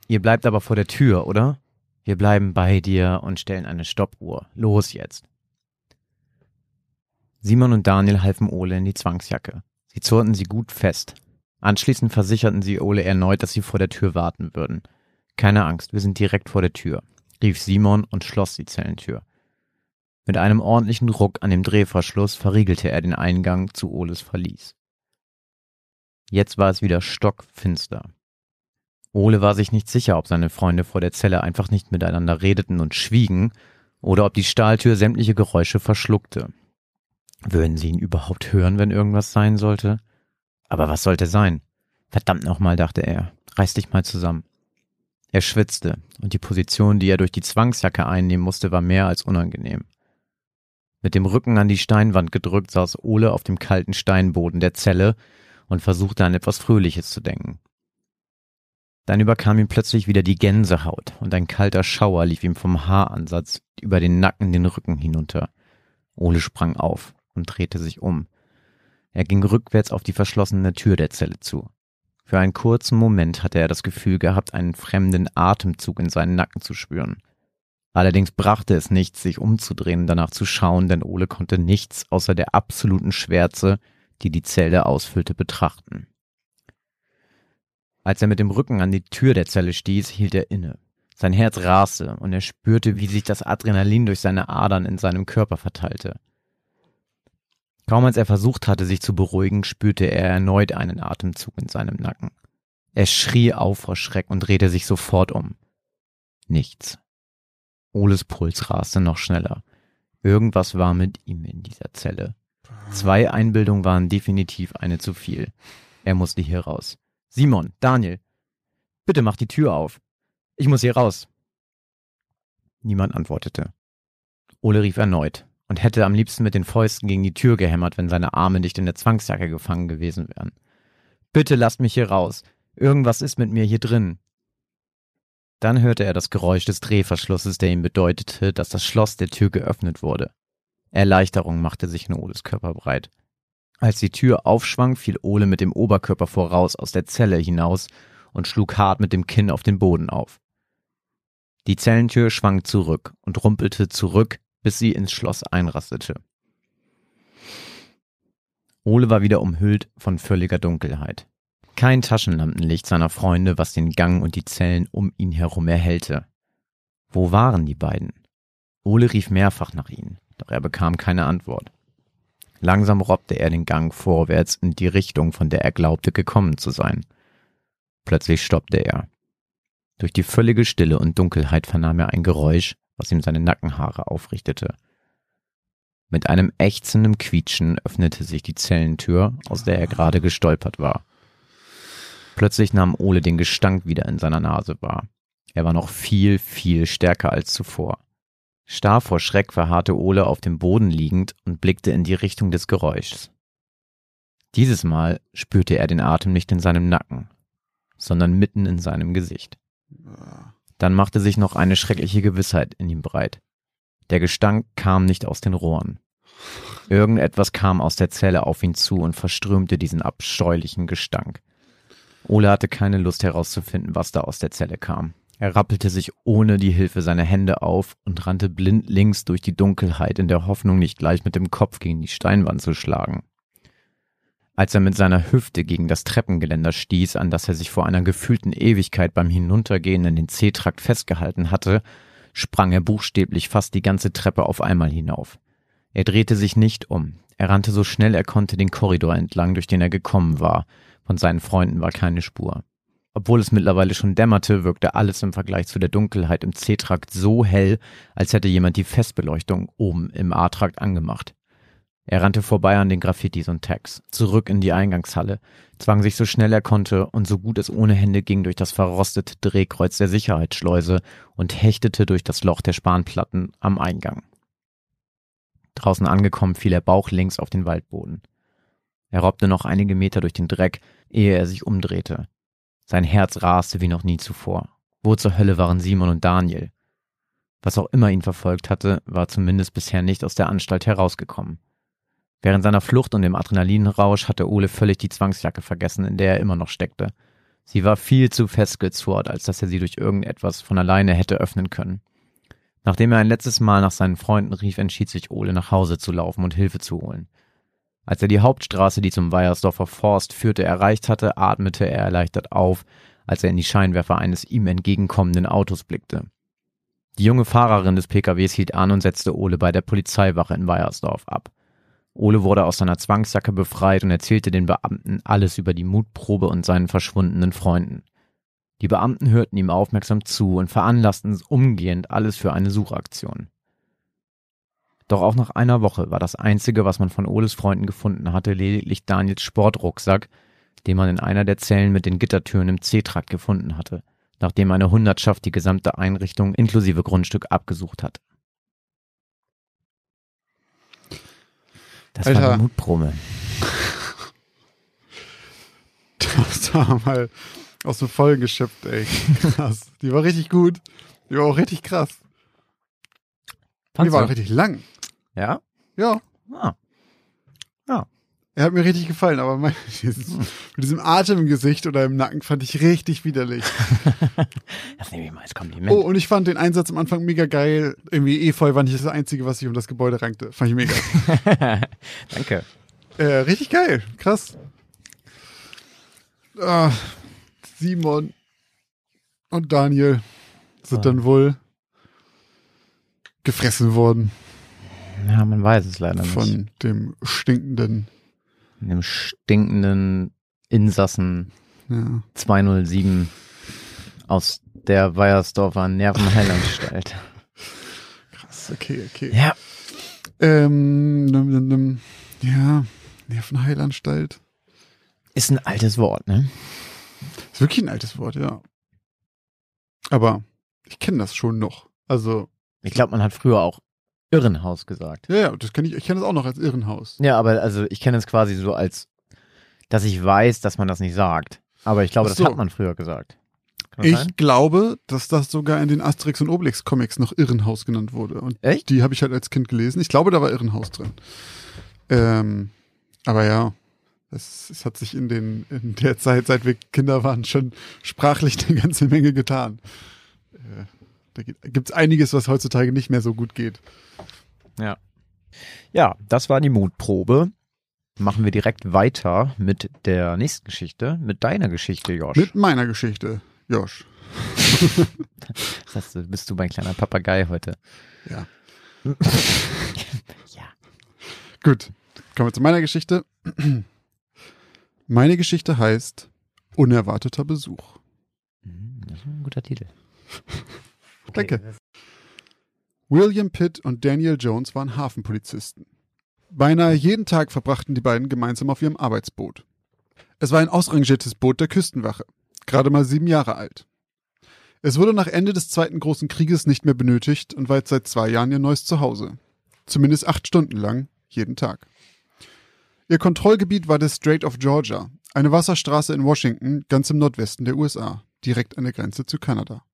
Ihr bleibt aber vor der Tür, oder? Wir bleiben bei dir und stellen eine Stoppuhr. Los jetzt. Simon und Daniel halfen Ole in die Zwangsjacke. Sie zurrten sie gut fest. Anschließend versicherten sie Ole erneut, dass sie vor der Tür warten würden. Keine Angst, wir sind direkt vor der Tür, rief Simon und schloss die Zellentür. Mit einem ordentlichen Ruck an dem Drehverschluss verriegelte er den Eingang zu Oles Verlies. Jetzt war es wieder stockfinster. Ole war sich nicht sicher, ob seine Freunde vor der Zelle einfach nicht miteinander redeten und schwiegen, oder ob die Stahltür sämtliche Geräusche verschluckte. Würden sie ihn überhaupt hören, wenn irgendwas sein sollte? Aber was sollte sein? Verdammt nochmal, dachte er. Reiß dich mal zusammen. Er schwitzte, und die Position, die er durch die Zwangsjacke einnehmen musste, war mehr als unangenehm. Mit dem Rücken an die Steinwand gedrückt saß Ole auf dem kalten Steinboden der Zelle und versuchte an etwas Fröhliches zu denken. Dann überkam ihm plötzlich wieder die Gänsehaut und ein kalter Schauer lief ihm vom Haaransatz über den Nacken den Rücken hinunter. Ole sprang auf und drehte sich um. Er ging rückwärts auf die verschlossene Tür der Zelle zu. Für einen kurzen Moment hatte er das Gefühl gehabt, einen fremden Atemzug in seinen Nacken zu spüren. Allerdings brachte es nichts, sich umzudrehen und danach zu schauen, denn Ole konnte nichts außer der absoluten Schwärze, die die Zelle ausfüllte, betrachten. Als er mit dem Rücken an die Tür der Zelle stieß, hielt er inne. Sein Herz raste und er spürte, wie sich das Adrenalin durch seine Adern in seinem Körper verteilte. Kaum als er versucht hatte, sich zu beruhigen, spürte er erneut einen Atemzug in seinem Nacken. Er schrie auf vor Schreck und drehte sich sofort um. Nichts. Oles Puls raste noch schneller. Irgendwas war mit ihm in dieser Zelle. Zwei Einbildungen waren definitiv eine zu viel. Er musste hier raus. Simon, Daniel, bitte mach die Tür auf. Ich muss hier raus. Niemand antwortete. Ole rief erneut und hätte am liebsten mit den Fäusten gegen die Tür gehämmert, wenn seine Arme nicht in der Zwangsjacke gefangen gewesen wären. Bitte lasst mich hier raus. Irgendwas ist mit mir hier drin. Dann hörte er das Geräusch des Drehverschlusses, der ihm bedeutete, dass das Schloss der Tür geöffnet wurde. Erleichterung machte sich in Oles Körper breit. Als die Tür aufschwang, fiel Ole mit dem Oberkörper voraus aus der Zelle hinaus und schlug hart mit dem Kinn auf den Boden auf. Die Zellentür schwang zurück und rumpelte zurück, bis sie ins Schloss einrastete. Ole war wieder umhüllt von völliger Dunkelheit. Kein Taschenlampenlicht seiner Freunde, was den Gang und die Zellen um ihn herum erhellte. Wo waren die beiden? Ole rief mehrfach nach ihnen, doch er bekam keine Antwort. Langsam robbte er den Gang vorwärts in die Richtung, von der er glaubte gekommen zu sein. Plötzlich stoppte er. Durch die völlige Stille und Dunkelheit vernahm er ein Geräusch, was ihm seine Nackenhaare aufrichtete. Mit einem ächzenden Quietschen öffnete sich die Zellentür, aus der er gerade gestolpert war. Plötzlich nahm Ole den Gestank wieder in seiner Nase wahr. Er war noch viel, viel stärker als zuvor. Starr vor Schreck verharrte Ole auf dem Boden liegend und blickte in die Richtung des Geräuschs. Dieses Mal spürte er den Atem nicht in seinem Nacken, sondern mitten in seinem Gesicht. Dann machte sich noch eine schreckliche Gewissheit in ihm breit. Der Gestank kam nicht aus den Rohren. Irgendetwas kam aus der Zelle auf ihn zu und verströmte diesen abscheulichen Gestank. Ole hatte keine Lust herauszufinden, was da aus der Zelle kam. Er rappelte sich ohne die Hilfe seiner Hände auf und rannte blindlings durch die Dunkelheit in der Hoffnung, nicht gleich mit dem Kopf gegen die Steinwand zu schlagen. Als er mit seiner Hüfte gegen das Treppengeländer stieß, an das er sich vor einer gefühlten Ewigkeit beim Hinuntergehen in den C-Trakt festgehalten hatte, sprang er buchstäblich fast die ganze Treppe auf einmal hinauf. Er drehte sich nicht um. Er rannte so schnell er konnte den Korridor entlang, durch den er gekommen war. Von seinen Freunden war keine Spur. Obwohl es mittlerweile schon dämmerte, wirkte alles im Vergleich zu der Dunkelheit im C-Trakt so hell, als hätte jemand die Festbeleuchtung oben im A-Trakt angemacht. Er rannte vorbei an den Graffitis und Tags, zurück in die Eingangshalle, zwang sich so schnell er konnte und so gut es ohne Hände ging durch das verrostete Drehkreuz der Sicherheitsschleuse und hechtete durch das Loch der Spanplatten am Eingang. Draußen angekommen fiel er bauchlinks auf den Waldboden. Er robbte noch einige Meter durch den Dreck, ehe er sich umdrehte. Sein Herz raste wie noch nie zuvor. Wo zur Hölle waren Simon und Daniel? Was auch immer ihn verfolgt hatte, war zumindest bisher nicht aus der Anstalt herausgekommen. Während seiner Flucht und dem Adrenalinrausch hatte Ole völlig die Zwangsjacke vergessen, in der er immer noch steckte. Sie war viel zu festgezurrt, als dass er sie durch irgendetwas von alleine hätte öffnen können. Nachdem er ein letztes Mal nach seinen Freunden rief, entschied sich Ole nach Hause zu laufen und Hilfe zu holen. Als er die Hauptstraße, die zum Weiersdorfer Forst führte, erreicht hatte, atmete er erleichtert auf, als er in die Scheinwerfer eines ihm entgegenkommenden Autos blickte. Die junge Fahrerin des PKWs hielt an und setzte Ole bei der Polizeiwache in Weiersdorf ab. Ole wurde aus seiner Zwangsjacke befreit und erzählte den Beamten alles über die Mutprobe und seinen verschwundenen Freunden. Die Beamten hörten ihm aufmerksam zu und veranlassten umgehend alles für eine Suchaktion. Doch auch nach einer Woche war das Einzige, was man von Oles Freunden gefunden hatte, lediglich Daniels Sportrucksack, den man in einer der Zellen mit den Gittertüren im C-Trakt gefunden hatte, nachdem eine Hundertschaft die gesamte Einrichtung inklusive Grundstück abgesucht hatte. Das Alter. war eine Mutprobe. Das war mal aus dem Vollen geschöpft, ey. Krass. Die war richtig gut. Die war auch richtig krass. Die war auch richtig lang. Ja? Ja. Ah. Er hat mir richtig gefallen, aber mein, dieses, mit diesem Atem im Gesicht oder im Nacken fand ich richtig widerlich. Das nehme ich mal als Kompliment. Oh, und ich fand den Einsatz am Anfang mega geil. Irgendwie Efeu war nicht das Einzige, was sich um das Gebäude rankte. Fand ich mega. Danke. äh, richtig geil. Krass. Ah, Simon und Daniel sind Ah. dann wohl gefressen worden. Ja, man weiß es leider nicht. Von dem stinkenden. Dem stinkenden Insassen Ja. 207 aus der Weiersdorfer Nervenheilanstalt. Krass, okay, okay. ja. Ähm, nimm, nimm, nimm. ja, Nervenheilanstalt. Ist ein altes Wort, ne? Ist wirklich ein altes Wort, ja. Aber ich kenne das schon noch. Also, Ich glaube, man hat früher auch Irrenhaus gesagt. ja, ja, das kenne ich, ich kenne das auch noch als Irrenhaus. Ja, aber also ich kenne es quasi so als, dass ich weiß, dass man das nicht sagt. Aber ich glaube, so. das hat man früher gesagt. Ich sein? glaube, dass das sogar in den Asterix und Obelix Comics noch Irrenhaus genannt wurde. Und Echt? die habe ich halt als Kind gelesen. Ich glaube, da war Irrenhaus drin. Ähm, aber ja, es, es hat sich in, den, in der Zeit, seit wir Kinder waren, schon sprachlich eine ganze Menge getan. Äh, da gibt es einiges, was heutzutage nicht mehr so gut geht. Ja. Ja, das war die Mutprobe. Machen wir direkt weiter mit der nächsten Geschichte, mit deiner Geschichte, Josh. Mit meiner Geschichte, Josh. Das heißt, du bist du mein kleiner Papagei heute. Ja. Ja. Gut, kommen wir zu meiner Geschichte. Meine Geschichte heißt Unerwarteter Besuch. Mhm, Das ist ein guter Titel. Danke. William Pitt und Daniel Jones waren Hafenpolizisten. Beinahe jeden Tag verbrachten die beiden gemeinsam auf ihrem Arbeitsboot. Es war ein ausrangiertes Boot der Küstenwache, gerade mal sieben Jahre alt. Es wurde nach Ende des Zweiten Großen Krieges nicht mehr benötigt und war jetzt seit zwei Jahren ihr neues Zuhause. Zumindest acht Stunden lang, jeden Tag. Ihr Kontrollgebiet war der Strait of Georgia, eine Wasserstraße in Washington, ganz im Nordwesten der USA, direkt an der Grenze zu Kanada.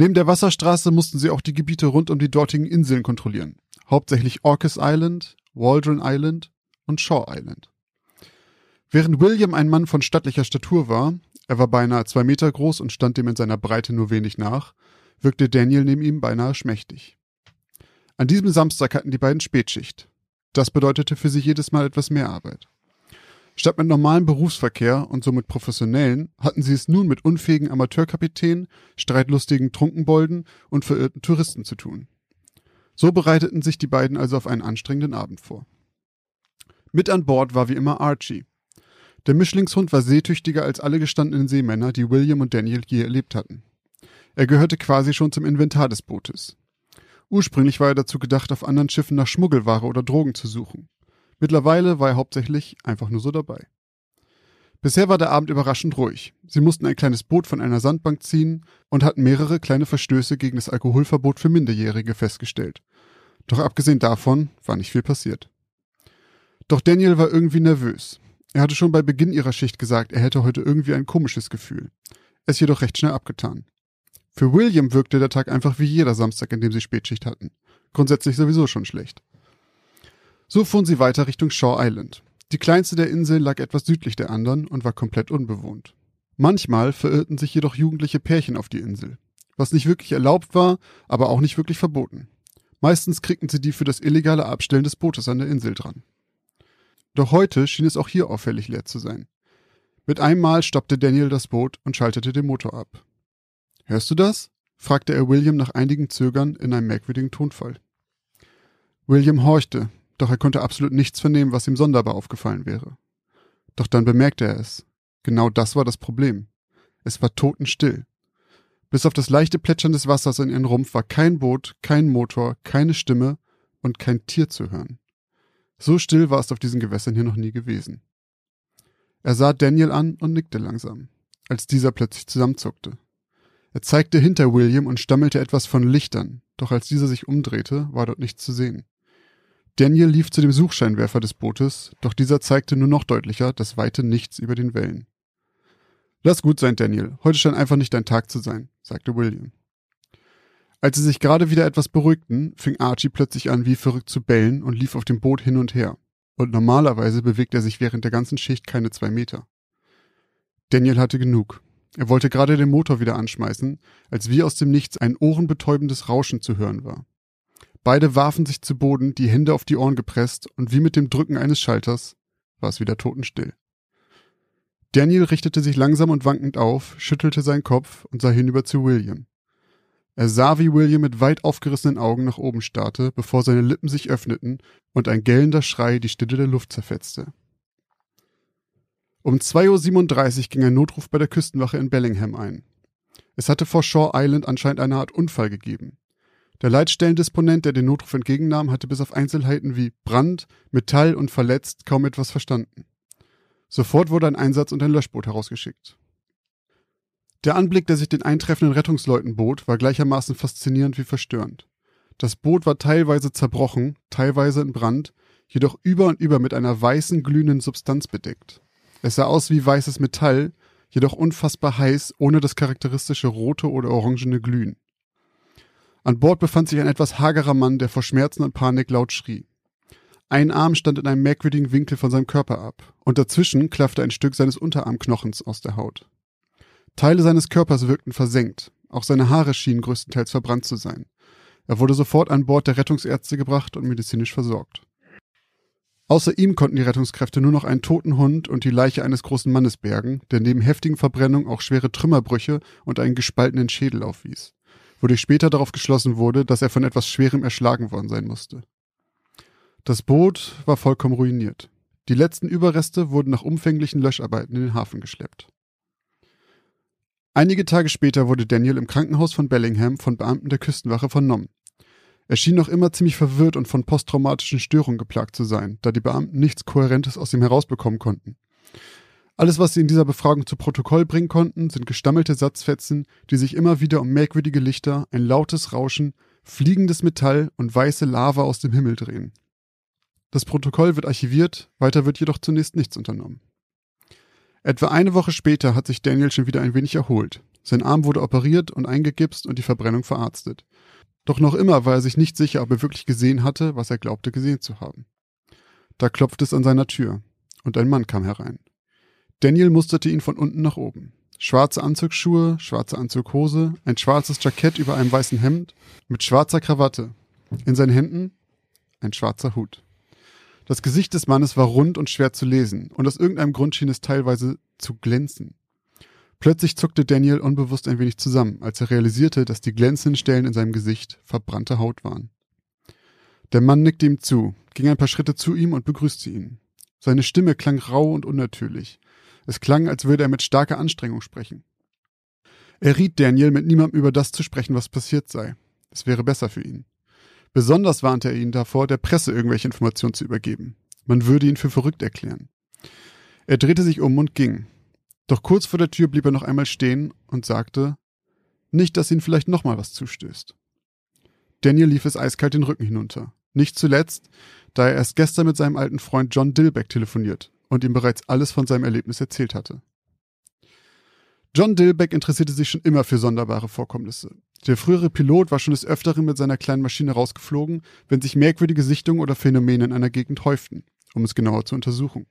Neben der Wasserstraße mussten sie auch die Gebiete rund um die dortigen Inseln kontrollieren, hauptsächlich Orcas Island, Waldron Island und Shaw Island. Während William ein Mann von stattlicher Statur war, er war beinahe zwei Meter groß und stand dem in seiner Breite nur wenig nach, wirkte Daniel neben ihm beinahe schmächtig. An diesem Samstag hatten die beiden Spätschicht. Das bedeutete für sie jedes Mal etwas mehr Arbeit. Statt mit normalem Berufsverkehr und somit professionellen hatten sie es nun mit unfähigen Amateurkapitänen, streitlustigen Trunkenbolden und verirrten Touristen zu tun. So bereiteten sich die beiden also auf einen anstrengenden Abend vor. Mit an Bord war wie immer Archie. Der Mischlingshund war seetüchtiger als alle gestandenen Seemänner, die William und Daniel je erlebt hatten. Er gehörte quasi schon zum Inventar des Bootes. Ursprünglich war er dazu gedacht, auf anderen Schiffen nach Schmuggelware oder Drogen zu suchen. Mittlerweile war er hauptsächlich einfach nur so dabei. Bisher war der Abend überraschend ruhig. Sie mussten ein kleines Boot von einer Sandbank ziehen und hatten mehrere kleine Verstöße gegen das Alkoholverbot für Minderjährige festgestellt. Doch abgesehen davon war nicht viel passiert. Doch Daniel war irgendwie nervös. Er hatte schon bei Beginn ihrer Schicht gesagt, er hätte heute irgendwie ein komisches Gefühl. Es jedoch recht schnell abgetan. Für William wirkte der Tag einfach wie jeder Samstag, in dem sie Spätschicht hatten. Grundsätzlich sowieso schon schlecht. So fuhren sie weiter Richtung Shaw Island. Die kleinste der Inseln lag etwas südlich der anderen und war komplett unbewohnt. Manchmal verirrten sich jedoch jugendliche Pärchen auf die Insel, was nicht wirklich erlaubt war, aber auch nicht wirklich verboten. Meistens kriegten sie die für das illegale Abstellen des Bootes an der Insel dran. Doch heute schien es auch hier auffällig leer zu sein. Mit einem Mal stoppte Daniel das Boot und schaltete den Motor ab. Hörst du das? fragte er William nach einigem Zögern in einem merkwürdigen Tonfall. William horchte, doch er konnte absolut nichts vernehmen, was ihm sonderbar aufgefallen wäre. Doch dann bemerkte er es. Genau das war das Problem. Es war totenstill. Bis auf das leichte Plätschern des Wassers in ihren Rumpf war kein Boot, kein Motor, keine Stimme und kein Tier zu hören. So still war es auf diesen Gewässern hier noch nie gewesen. Er sah Daniel an und nickte langsam, als dieser plötzlich zusammenzuckte. Er zeigte hinter William und stammelte etwas von Lichtern, doch als dieser sich umdrehte, war dort nichts zu sehen. Daniel lief zu dem Suchscheinwerfer des Bootes, doch dieser zeigte nur noch deutlicher das weite Nichts über den Wellen. Lass gut sein, Daniel. Heute scheint einfach nicht dein Tag zu sein, sagte William. Als sie sich gerade wieder etwas beruhigten, fing Archie plötzlich an, wie verrückt zu bellen und lief auf dem Boot hin und her. Und normalerweise bewegt er sich während der ganzen Schicht keine zwei Meter. Daniel hatte genug. Er wollte gerade den Motor wieder anschmeißen, als wie aus dem Nichts ein ohrenbetäubendes Rauschen zu hören war. Beide warfen sich zu Boden, die Hände auf die Ohren gepresst, und wie mit dem Drücken eines Schalters war es wieder totenstill. Daniel richtete sich langsam und wankend auf, schüttelte seinen Kopf und sah hinüber zu William. Er sah, wie William mit weit aufgerissenen Augen nach oben starrte, bevor seine Lippen sich öffneten und ein gellender Schrei die Stille der Luft zerfetzte. Um 2.37 Uhr ging ein Notruf bei der Küstenwache in Bellingham ein. Es hatte vor Shaw Island anscheinend eine Art Unfall gegeben. Der Leitstellendisponent, der den Notruf entgegennahm, hatte bis auf Einzelheiten wie Brand, Metall und verletzt kaum etwas verstanden. Sofort wurde ein Einsatz und ein Löschboot herausgeschickt. Der Anblick, der sich den eintreffenden Rettungsleuten bot, war gleichermaßen faszinierend wie verstörend. Das Boot war teilweise zerbrochen, teilweise in Brand, jedoch über und über mit einer weißen, glühenden Substanz bedeckt. Es sah aus wie weißes Metall, jedoch unfassbar heiß, ohne das charakteristische rote oder orangene Glühen. An Bord befand sich ein etwas hagerer Mann, der vor Schmerzen und Panik laut schrie. Ein Arm stand in einem merkwürdigen Winkel von seinem Körper ab, und dazwischen klaffte ein Stück seines Unterarmknochens aus der Haut. Teile seines Körpers wirkten versenkt, auch seine Haare schienen größtenteils verbrannt zu sein. Er wurde sofort an Bord der Rettungsärzte gebracht und medizinisch versorgt. Außer ihm konnten die Rettungskräfte nur noch einen toten Hund und die Leiche eines großen Mannes bergen, der neben heftigen Verbrennungen auch schwere Trümmerbrüche und einen gespaltenen Schädel aufwies, wodurch später darauf geschlossen wurde, dass er von etwas Schwerem erschlagen worden sein musste. Das Boot war vollkommen ruiniert. Die letzten Überreste wurden nach umfänglichen Löscharbeiten in den Hafen geschleppt. Einige Tage später wurde Daniel im Krankenhaus von Bellingham von Beamten der Küstenwache vernommen. Er schien noch immer ziemlich verwirrt und von posttraumatischen Störungen geplagt zu sein, da die Beamten nichts Kohärentes aus ihm herausbekommen konnten. Alles, was sie in dieser Befragung zu Protokoll bringen konnten, sind gestammelte Satzfetzen, die sich immer wieder um merkwürdige Lichter, ein lautes Rauschen, fliegendes Metall und weiße Lava aus dem Himmel drehen. Das Protokoll wird archiviert, weiter wird jedoch zunächst nichts unternommen. Etwa eine Woche später hat sich Daniel schon wieder ein wenig erholt. Sein Arm wurde operiert und eingegipst und die Verbrennung verarztet. Doch noch immer war er sich nicht sicher, ob er wirklich gesehen hatte, was er glaubte gesehen zu haben. Da klopfte es an seiner Tür, und ein Mann kam herein. Daniel musterte ihn von unten nach oben. Schwarze Anzugsschuhe, schwarze Anzughose, ein schwarzes Jackett über einem weißen Hemd, mit schwarzer Krawatte. In seinen Händen ein schwarzer Hut. Das Gesicht des Mannes war rund und schwer zu lesen, und aus irgendeinem Grund schien es teilweise zu glänzen. Plötzlich zuckte Daniel unbewusst ein wenig zusammen, als er realisierte, dass die glänzenden Stellen in seinem Gesicht verbrannte Haut waren. Der Mann nickte ihm zu, ging ein paar Schritte zu ihm und begrüßte ihn. Seine Stimme klang rau und unnatürlich. Es klang, als würde er mit starker Anstrengung sprechen. Er riet Daniel, mit niemandem über das zu sprechen, was passiert sei. Es wäre besser für ihn. Besonders warnte er ihn davor, der Presse irgendwelche Informationen zu übergeben. Man würde ihn für verrückt erklären. Er drehte sich um und ging. Doch kurz vor der Tür blieb er noch einmal stehen und sagte, nicht, dass ihn vielleicht nochmal was zustößt. Daniel lief es eiskalt den Rücken hinunter. Nicht zuletzt, da er erst gestern mit seinem alten Freund John Dillbeck telefoniert und ihm bereits alles von seinem Erlebnis erzählt hatte. John Dillbeck interessierte sich schon immer für sonderbare Vorkommnisse. Der frühere Pilot war schon des Öfteren mit seiner kleinen Maschine rausgeflogen, wenn sich merkwürdige Sichtungen oder Phänomene in einer Gegend häuften, um es genauer zu untersuchen.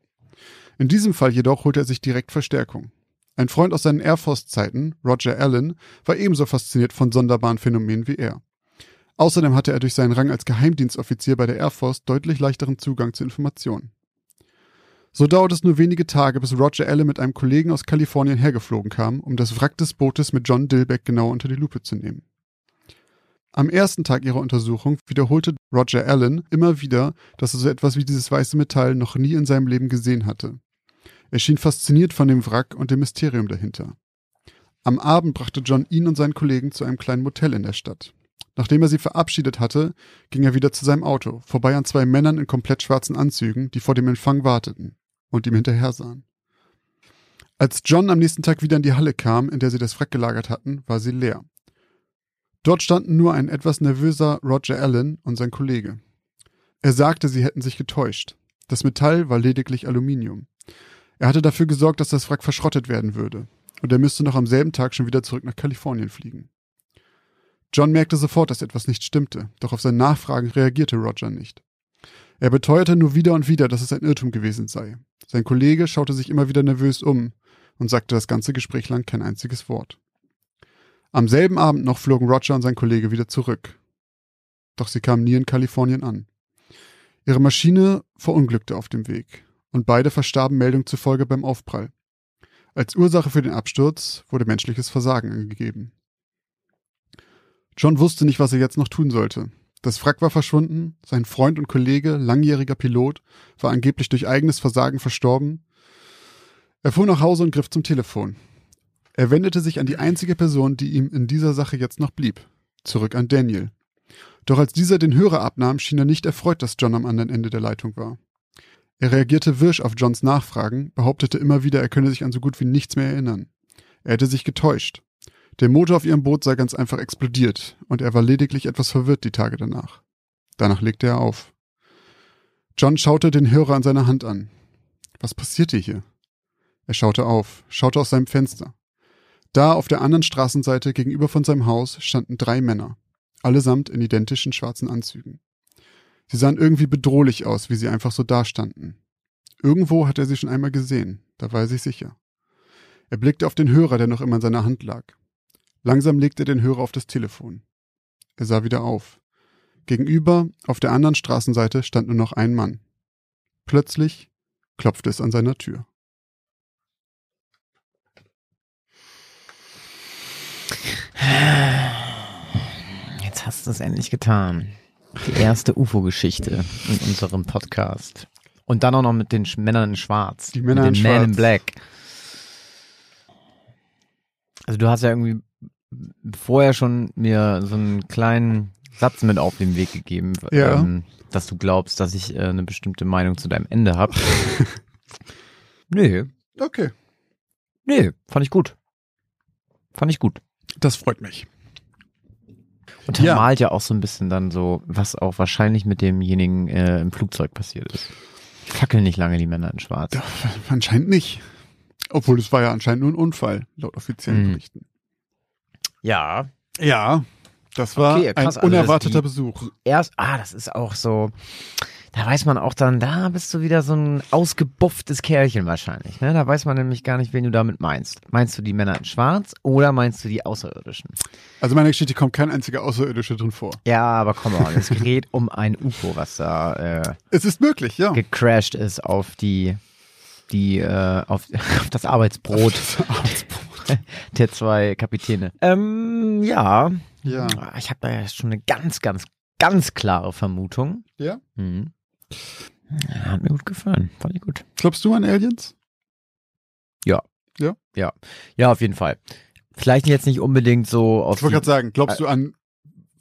In diesem Fall jedoch holte er sich direkt Verstärkung. Ein Freund aus seinen Air Force-Zeiten, Roger Allen, war ebenso fasziniert von sonderbaren Phänomenen wie er. Außerdem hatte er durch seinen Rang als Geheimdienstoffizier bei der Air Force deutlich leichteren Zugang zu Informationen. So dauerte es nur wenige Tage, bis Roger Allen mit einem Kollegen aus Kalifornien hergeflogen kam, um das Wrack des Bootes mit John Dillbeck genau unter die Lupe zu nehmen. Am ersten Tag ihrer Untersuchung wiederholte Roger Allen immer wieder, dass er so etwas wie dieses weiße Metall noch nie in seinem Leben gesehen hatte. Er schien fasziniert von dem Wrack und dem Mysterium dahinter. Am Abend brachte John ihn und seinen Kollegen zu einem kleinen Motel in der Stadt. Nachdem er sie verabschiedet hatte, ging er wieder zu seinem Auto, vorbei an zwei Männern in komplett schwarzen Anzügen, die vor dem Empfang warteten und ihm hinterher sahen. Als John am nächsten Tag wieder in die Halle kam, in der sie das Wrack gelagert hatten, war sie leer. Dort standen nur ein etwas nervöser Roger Allen und sein Kollege. Er sagte, sie hätten sich getäuscht. Das Metall war lediglich Aluminium. Er hatte dafür gesorgt, dass das Wrack verschrottet werden würde, und er müsste noch am selben Tag schon wieder zurück nach Kalifornien fliegen. John merkte sofort, dass etwas nicht stimmte, doch auf seine Nachfragen reagierte Roger nicht. Er beteuerte nur wieder und wieder, dass es ein Irrtum gewesen sei. Sein Kollege schaute sich immer wieder nervös um und sagte das ganze Gespräch lang kein einziges Wort. Am selben Abend noch flogen Roger und sein Kollege wieder zurück. Doch sie kamen nie in Kalifornien an. Ihre Maschine verunglückte auf dem Weg und beide verstarben Meldung zufolge beim Aufprall. Als Ursache für den Absturz wurde menschliches Versagen angegeben. John wusste nicht, was er jetzt noch tun sollte. Das Wrack war verschwunden, sein Freund und Kollege, langjähriger Pilot, war angeblich durch eigenes Versagen verstorben. Er fuhr nach Hause und griff zum Telefon. Er wendete sich an die einzige Person, die ihm in dieser Sache jetzt noch blieb, zurück an Daniel. Doch als dieser den Hörer abnahm, schien er nicht erfreut, dass John am anderen Ende der Leitung war. Er reagierte wirsch auf Johns Nachfragen, behauptete immer wieder, er könne sich an so gut wie nichts mehr erinnern. Er hätte sich getäuscht. Der Motor auf ihrem Boot sei ganz einfach explodiert und er war lediglich etwas verwirrt die Tage danach. Danach legte er auf. John schaute den Hörer an seiner Hand an. Was passierte hier? Er schaute auf, schaute aus seinem Fenster. Da auf der anderen Straßenseite gegenüber von seinem Haus standen drei Männer, allesamt in identischen schwarzen Anzügen. Sie sahen irgendwie bedrohlich aus, wie sie einfach so dastanden. Irgendwo hat er sie schon einmal gesehen, da war er sich sicher. Er blickte auf den Hörer, der noch immer in seiner Hand lag. Langsam legte er den Hörer auf das Telefon. Er sah wieder auf. Gegenüber, auf der anderen Straßenseite, stand nur noch ein Mann. Plötzlich klopfte es an seiner Tür. Jetzt hast du es endlich getan. Die erste UFO-Geschichte in unserem Podcast. Und dann auch noch mit den Sch- Männern in Schwarz. Die Männer mit den in Man in Schwarz. Black. Also du hast ja irgendwie vorher schon mir so einen kleinen Satz mit auf den Weg gegeben, Ja. ähm, dass du glaubst, dass ich äh, eine bestimmte Meinung zu deinem Ende habe. nee, Okay. nee, fand ich gut. Fand ich gut. Das freut mich. Und er Ja. malt ja auch so ein bisschen dann so, was auch wahrscheinlich mit demjenigen äh, im Flugzeug passiert ist. Fackeln nicht lange die Männer in Schwarz. Ja, anscheinend nicht. Obwohl es war ja anscheinend nur ein Unfall, laut offiziellen Mhm. Berichten. Ja. Ja, das war Okay, krass, ein also das- unerwarteter die- Besuch. Erst, ah, das ist auch so, da weiß man auch dann, da bist du wieder so ein ausgebufftes Kerlchen wahrscheinlich, ne? Da weiß man nämlich gar nicht, wen du damit meinst. Meinst du die Männer in Schwarz oder meinst du die Außerirdischen? Also in meiner Geschichte kommt kein einziger Außerirdischer drin vor. Ja, aber komm on, es geht um ein UFO, was da äh, Es ist möglich, ja. gecrashed ist auf die, die, äh, auf, auf das Arbeitsbrot der zwei Kapitäne. Ähm, ja. Ja. Ich habe da ja schon eine ganz, ganz, ganz klare Vermutung. Ja? Mhm. Ja, hat mir gut gefallen. Fand ich gut. Glaubst du an Aliens? Ja, auf jeden Fall. Vielleicht jetzt nicht unbedingt so auf Ich wollte gerade sagen, glaubst du an,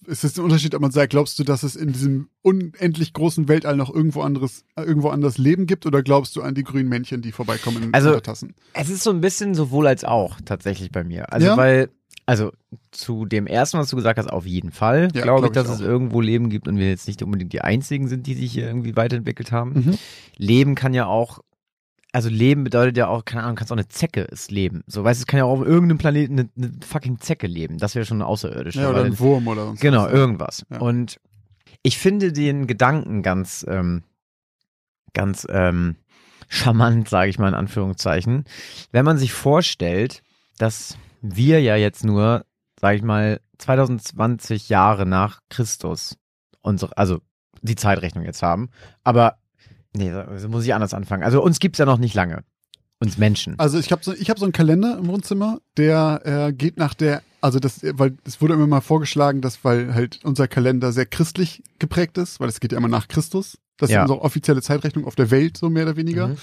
ist es ein Unterschied, ob man sagt, glaubst du, dass es in diesem unendlich großen Weltall noch irgendwo anderes, irgendwo anders Leben gibt oder glaubst du an die grünen Männchen, die vorbeikommen in Also- Untertassen? Es ist so ein bisschen sowohl als auch tatsächlich bei mir. Also Ja? weil, also zu dem ersten, was du gesagt hast, auf jeden Fall Ja, glaube glaub ich, dass ich es irgendwo Leben gibt und wir jetzt nicht unbedingt die einzigen sind, die sich hier irgendwie weiterentwickelt haben. Mhm. Leben kann ja auch, also Leben bedeutet ja auch, keine Ahnung, kannst auch eine Zecke ist Leben. So, weißt du, es kann ja auch auf irgendeinem Planeten eine, eine fucking Zecke leben. Das wäre schon eine außerirdische. Ja, oder ein Wurm oder sonst Genau, was. irgendwas. Ja. Und ich finde den Gedanken ganz, ähm, ganz ähm, charmant, sage ich mal in Anführungszeichen, wenn man sich vorstellt, dass wir ja jetzt nur, sage ich mal, 2020 Jahre nach Christus unsere, also die Zeitrechnung jetzt haben, aber nee, so muss ich anders anfangen. Also uns gibt's ja noch nicht lange, uns Menschen. Also ich habe so, ich hab so einen Kalender im Wohnzimmer, der äh, geht nach der, also das, weil es wurde immer mal vorgeschlagen, dass weil halt unser Kalender sehr christlich geprägt ist, weil es geht ja immer nach Christus. Das Ja. ist unsere offizielle Zeitrechnung auf der Welt, so mehr oder weniger. Mhm.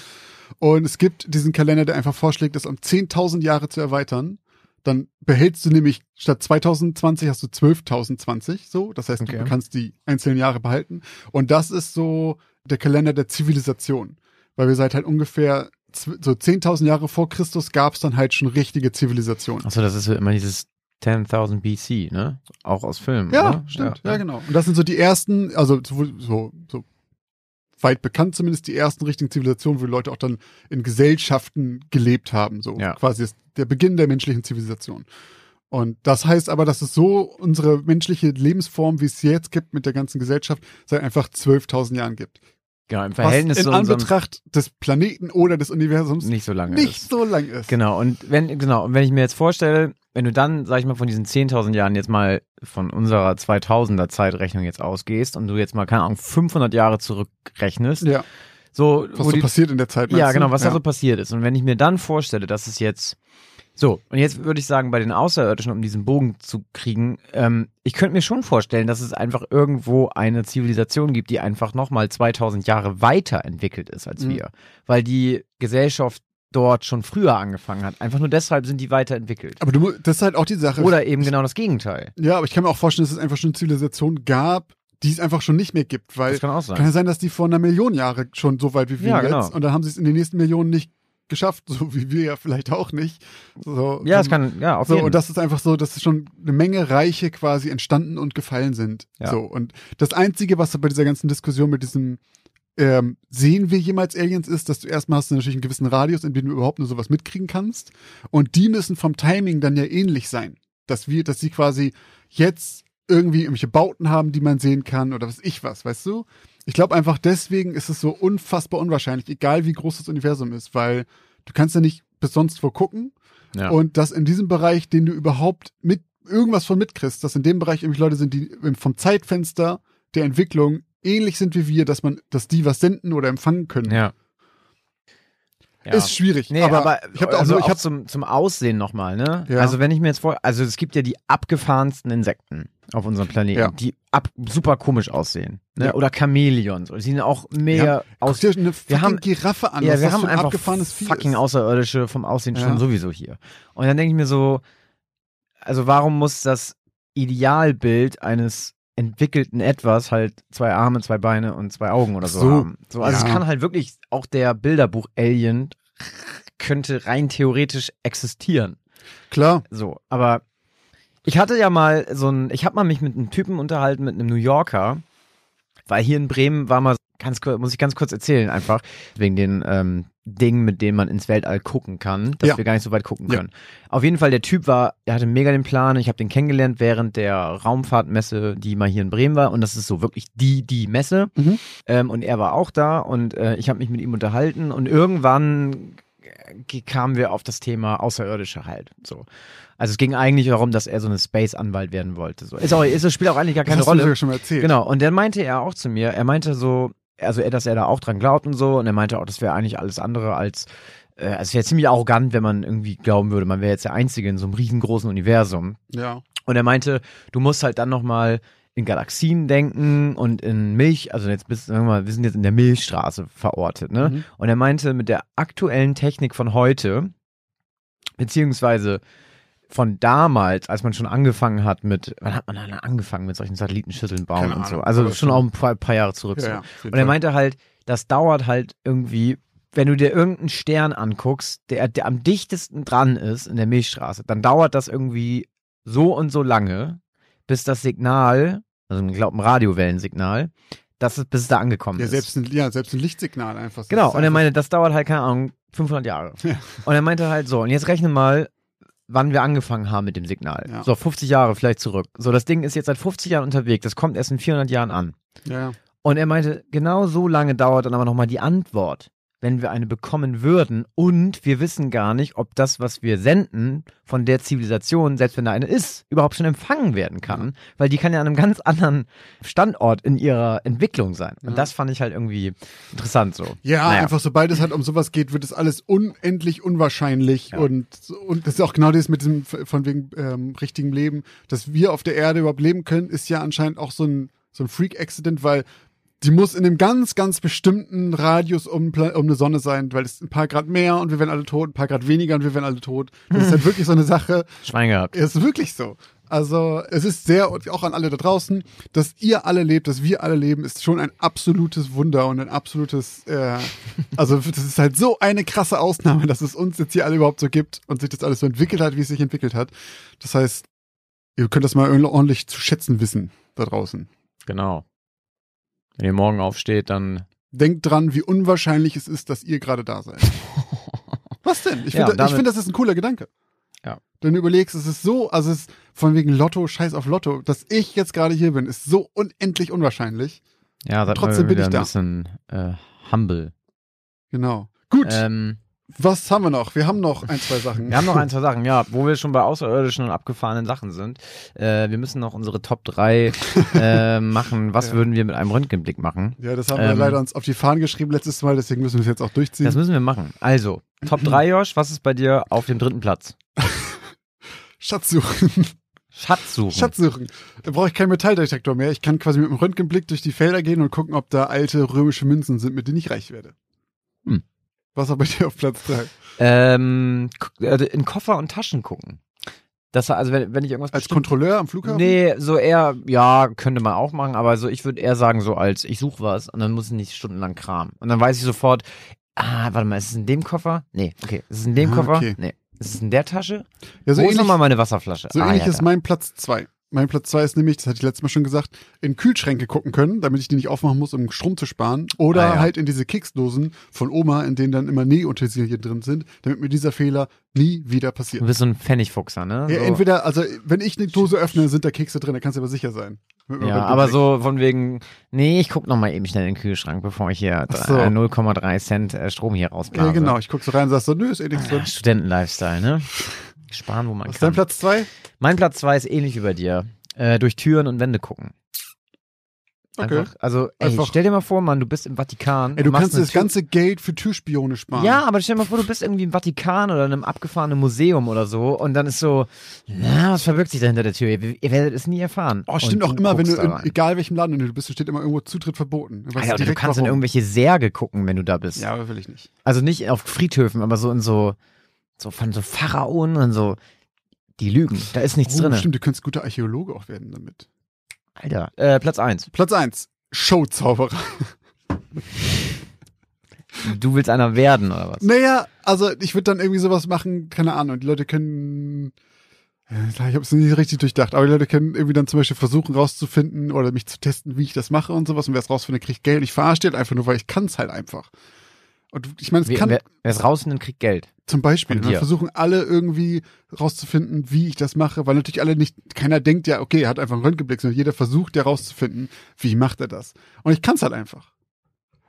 Und es gibt diesen Kalender, der einfach vorschlägt, das um 10.000 Jahre zu erweitern. Dann behältst du nämlich statt 2020 hast du 12.020, so. Das heißt, Okay. du kannst die einzelnen Jahre behalten. Und das ist so der Kalender der Zivilisation. Weil wir seit halt ungefähr so 10.000 Jahre vor Christus gab es dann halt schon richtige Zivilisation. Achso, das ist immer dieses 10.000 BC, ne? Auch aus Filmen, Ja, oder? stimmt. Ja, genau. Und das sind so die ersten, also so, so, so weit bekannt zumindest, die ersten richtigen Zivilisationen, wo Leute auch dann in Gesellschaften gelebt haben. So Ja. quasi der Beginn der menschlichen Zivilisation. Und das heißt aber, dass es so unsere menschliche Lebensform, wie es jetzt gibt mit der ganzen Gesellschaft, seit einfach 12.000 Jahren gibt. Genau, im Verhältnis was in zu Anbetracht des Planeten oder des Universums nicht so lange nicht ist. so lang ist. Genau, und wenn, genau, und wenn ich mir jetzt vorstelle, wenn du dann, sag ich mal, von diesen 10.000 Jahren jetzt mal von unserer 2000er Zeitrechnung jetzt ausgehst und du jetzt mal, keine Ahnung, 500 Jahre zurückrechnest, Ja, so, was so die, passiert in der Zeit. ja, genau, was da so passiert ist. Und wenn ich mir dann vorstelle, dass es jetzt So, und jetzt würde ich sagen, bei den Außerirdischen, um diesen Bogen zu kriegen, ähm, ich könnte mir schon vorstellen, dass es einfach irgendwo eine Zivilisation gibt, die einfach nochmal 2000 Jahre weiterentwickelt ist als Mhm. wir. Weil die Gesellschaft dort schon früher angefangen hat. Einfach nur deshalb sind die weiterentwickelt. Aber du, das ist halt auch die Sache. Oder eben genau das Gegenteil. Ja, aber ich kann mir auch vorstellen, dass es einfach schon eine Zivilisation gab, die es einfach schon nicht mehr gibt, weil Das kann auch sein. kann ja sein, dass die vor einer Million Jahre schon so weit wie wir Ja, jetzt genau. und dann haben sie es in den nächsten Millionen nicht geschafft, so wie wir ja vielleicht auch nicht. So, Ja, es ähm, kann, ja, auf so, jeden und das ist einfach so, dass schon eine Menge Reiche quasi entstanden und gefallen sind. Ja. So, und das Einzige, was bei dieser ganzen Diskussion mit diesem ähm, sehen wir jemals Aliens ist, dass du erstmal hast du natürlich einen gewissen Radius, in dem du überhaupt nur sowas mitkriegen kannst. Und die müssen vom Timing dann ja ähnlich sein. Dass wir, dass sie quasi jetzt irgendwie irgendwelche Bauten haben, die man sehen kann oder was ich was, weißt du? Ich glaube einfach deswegen ist es so unfassbar unwahrscheinlich, egal wie groß das Universum ist, weil du kannst ja nicht bis sonst wo gucken Ja. und dass in diesem Bereich, den du überhaupt mit irgendwas von mitkriegst, dass in dem Bereich irgendwie Leute sind, die vom Zeitfenster der Entwicklung ähnlich sind wie wir, dass man, dass die was senden oder empfangen können, ja. Ja. ist schwierig. Nee, aber, aber, ich habe da auch also so, ich hab, zum, zum Aussehen nochmal, ne? Ja. Also wenn ich mir jetzt vor, also es gibt ja die abgefahrensten Insekten auf unserem Planeten, Ja. die ab, super komisch aussehen. Ne? Ja. Oder Chamäleons. Die sehen auch mega ja, guck aus. dir eine fucking haben- Giraffe an, Ja, wir haben einfach abgefahrenes Vieh fucking ist. Außerirdische vom Aussehen schon sowieso hier. Und dann denke ich mir so, also warum muss das Idealbild eines entwickelten Etwas halt zwei Arme, zwei Beine und zwei Augen oder so, so. haben? So, also Ja. es kann halt wirklich auch der Bilderbuch-Alien könnte rein theoretisch existieren. Klar, So, aber ich hatte ja mal so ein, ich habe mal mich mit einem Typen unterhalten, mit einem New Yorker, weil hier in Bremen war mal ganz kurz, muss ich ganz kurz erzählen einfach, wegen den ähm, Dingen, mit denen man ins Weltall gucken kann, dass Ja. wir gar nicht so weit gucken Ja. können. Auf jeden Fall, der Typ war, der hatte mega den Plan, ich habe den kennengelernt während der Raumfahrtmesse, die mal hier in Bremen war und das ist so wirklich die, die Messe Mhm. ähm, und er war auch da und äh, ich habe mich mit ihm unterhalten und irgendwann kamen wir auf das Thema Außerirdische halt. So. Also es ging eigentlich darum, dass er so eine Space-Anwalt werden wollte. So. Ist auch, ist, das spielt auch eigentlich gar das keine hast du mir Rolle. ja schon mal erzählt. Genau. Und dann meinte er auch zu mir, er meinte so, also dass er da auch dran glaubt und so, und er meinte auch, das wäre eigentlich alles andere als, äh, also es wäre ziemlich arrogant, wenn man irgendwie glauben würde, man wäre jetzt der Einzige in so einem riesengroßen Universum. Ja. Und er meinte, du musst halt dann nochmal in Galaxien denken und in Milch, also jetzt bist sagen wir mal, wir sind jetzt in der Milchstraße verortet, ne? Mhm. Und er meinte, mit der aktuellen Technik von heute, beziehungsweise von damals, als man schon angefangen hat mit, wann hat man dann angefangen mit solchen Satellitenschüsseln bauen Keine und so? Ahnung, Also aber schon schon- auch ein paar, paar Jahre zurück. Ja, so. Und er meinte halt, das dauert halt irgendwie, wenn du dir irgendeinen Stern anguckst, der, der am dichtesten dran ist in der Milchstraße, dann dauert das irgendwie so und so lange, bis das Signal, also ich glaube ein Radiowellensignal, dass es, bis es da angekommen ja, ist. selbst ein, ja, selbst ein Lichtsignal einfach. Das Genau, und er meinte, das dauert halt, keine Ahnung, 500 Jahre. Ja. Und er meinte halt so, und jetzt rechne mal, wann wir angefangen haben mit dem Signal. Ja. So, 50 Jahre vielleicht zurück. So, das Ding ist jetzt seit 50 Jahren unterwegs, das kommt erst in 400 Jahren an. Ja. Und er meinte, genau so lange dauert dann aber nochmal die Antwort, wenn wir eine bekommen würden. Und wir wissen gar nicht, ob das, was wir senden von der Zivilisation, selbst wenn da eine ist, überhaupt schon empfangen werden kann. Weil die kann ja an einem ganz anderen Standort in ihrer Entwicklung sein. Und Ja. das fand ich halt irgendwie interessant so. Ja, Naja. einfach sobald es halt um sowas geht, wird es alles unendlich unwahrscheinlich Ja. und und das ist auch genau das mit diesem von wegen ähm, richtigen Leben, dass wir auf der Erde überhaupt leben können, ist ja anscheinend auch so ein so ein Freak-Accident, weil die muss in einem ganz, ganz bestimmten Radius um, um eine Sonne sein, weil es ein paar Grad mehr und wir werden alle tot, ein paar Grad weniger und wir werden alle tot. Das ist halt wirklich so eine Sache. Schwein gehabt. Es ist wirklich so. Also es ist sehr, und auch an alle da draußen, dass ihr alle lebt, dass wir alle leben, ist schon ein absolutes Wunder und ein absolutes, äh, also das ist halt so eine krasse Ausnahme, dass es uns jetzt hier alle überhaupt so gibt und sich das alles so entwickelt hat, wie es sich entwickelt hat. Das heißt, ihr könnt das mal ordentlich zu schätzen wissen da draußen. Genau. Wenn ihr morgen aufsteht, dann. Denkt dran, wie unwahrscheinlich es ist, dass ihr gerade da seid. Was denn? Ich Ja, finde, ich finde, das ist ein cooler Gedanke. Ja. Wenn du überlegst, es ist so, also es ist von wegen Lotto, scheiß auf Lotto, dass ich jetzt gerade hier bin, ist so unendlich unwahrscheinlich. Ja, Trotzdem bin ich da. ein bisschen äh, humble. Genau. Gut, Ähm, was haben wir noch? Wir haben noch ein, zwei Sachen. wir haben noch ein, zwei Sachen, ja, wo wir schon bei außerirdischen und abgefahrenen Sachen sind. Äh, wir müssen noch unsere Top 3 äh, machen. Was Ja. würden wir mit einem Röntgenblick machen? Ja, das haben wir Ähm, leider uns auf die Fahnen geschrieben letztes Mal, deswegen müssen wir es jetzt auch durchziehen. Das müssen wir machen. Also, Top 3, Josh, was ist bei dir auf dem dritten Platz? Schatz suchen. Schatz suchen. Schatz suchen. Da brauche ich keinen Metalldetektor mehr. Ich kann quasi mit dem Röntgenblick durch die Felder gehen und gucken, ob da alte römische Münzen sind, mit denen ich reich werde. Hm. Was war bei dir auf Platz drei? Ähm, gu- äh, in Koffer und Taschen gucken. Das war, also wenn, wenn ich irgendwas Als bestimmt- Kontrolleur am Flughafen? Nee, so eher, ja, könnte man auch machen, aber so, ich würde eher sagen, so als ich suche was und dann muss ich nicht stundenlang kramen. Und dann weiß ich sofort, ah, warte mal, ist es in dem Koffer? Nee, okay. Ist es in dem Ah, Koffer? okay. Nee. Ist es in der Tasche? Ja, so Wo ist ähnlich, nochmal meine Wasserflasche? so ah, ähnlich ja, ist mein Platz zwei. Mein Platz zwei ist nämlich, das hatte ich letztes Mal schon gesagt, in Kühlschränke gucken können, damit ich die nicht aufmachen muss, um Strom zu sparen. Oder Ah, ja. halt in diese Keksdosen von Oma, in denen dann immer Nähutensilien drin sind, damit mir dieser Fehler nie wieder passiert. Du bist so ein Pfennigfuchser, ne? Ja, so. entweder, also wenn ich eine Dose öffne, sind da Kekse drin, da kannst du aber sicher sein. Ja, aber so von wegen, nee, ich guck noch mal eben schnell in den Kühlschrank, bevor ich hier so. äh, 0,3 Cent äh, Strom hier rausblase. Ja, genau. Ich guck so rein und sag so, nö, ist eh nichts drin. Ah, Studenten-Lifestyle, ne? Sparen, wo man Was ist kann. dein Platz zwei? Mein Platz zwei ist ähnlich wie bei dir. Äh, durch Türen und Wände gucken. Okay. Einfach, also, ey, Einfach- stell dir mal vor, Mann, du bist im Vatikan. Ey, du kannst das Tür- ganze Geld für Türspione sparen. Ja, aber stell dir mal vor, du bist irgendwie im Vatikan oder in einem abgefahrenen Museum oder so und dann ist so, na, was verbirgt sich da hinter der Tür? Ihr, ihr werdet es nie erfahren. Oh, stimmt Und auch immer, wenn du, in, egal welchem Land du bist, steht immer irgendwo Zutritt verboten. Du Alter, du kannst in warum. irgendwelche Särge gucken, wenn du da bist. Ja, aber will ich nicht. Also nicht auf Friedhöfen, aber so in so, so von so Pharaonen und so, die lügen. Da ist nichts Oh, drin. Stimmt, du könntest guter Archäologe auch werden damit. Alter. Äh, Platz eins. Platz eins Showzauberer. Du willst einer werden, oder was? Naja, also ich würde dann irgendwie sowas machen, keine Ahnung, die Leute können. Klar, ich habe es nicht richtig durchdacht, aber die Leute können irgendwie dann zum Beispiel versuchen rauszufinden oder mich zu testen, wie ich das mache und sowas. Und wer es rausfindet, kriegt Geld. Ich verarsche halt einfach nur, weil ich kann es halt einfach. Und ich meine, es Wer, kann wer, ist rausfindet, kriegt Geld. zum Beispiel. Und dir. versuchen alle irgendwie rauszufinden, wie ich das mache, weil natürlich alle nicht, keiner denkt ja, okay, er hat einfach einen Röntgenblick, sondern jeder versucht ja rauszufinden, wie macht er das. Und ich kann es halt einfach.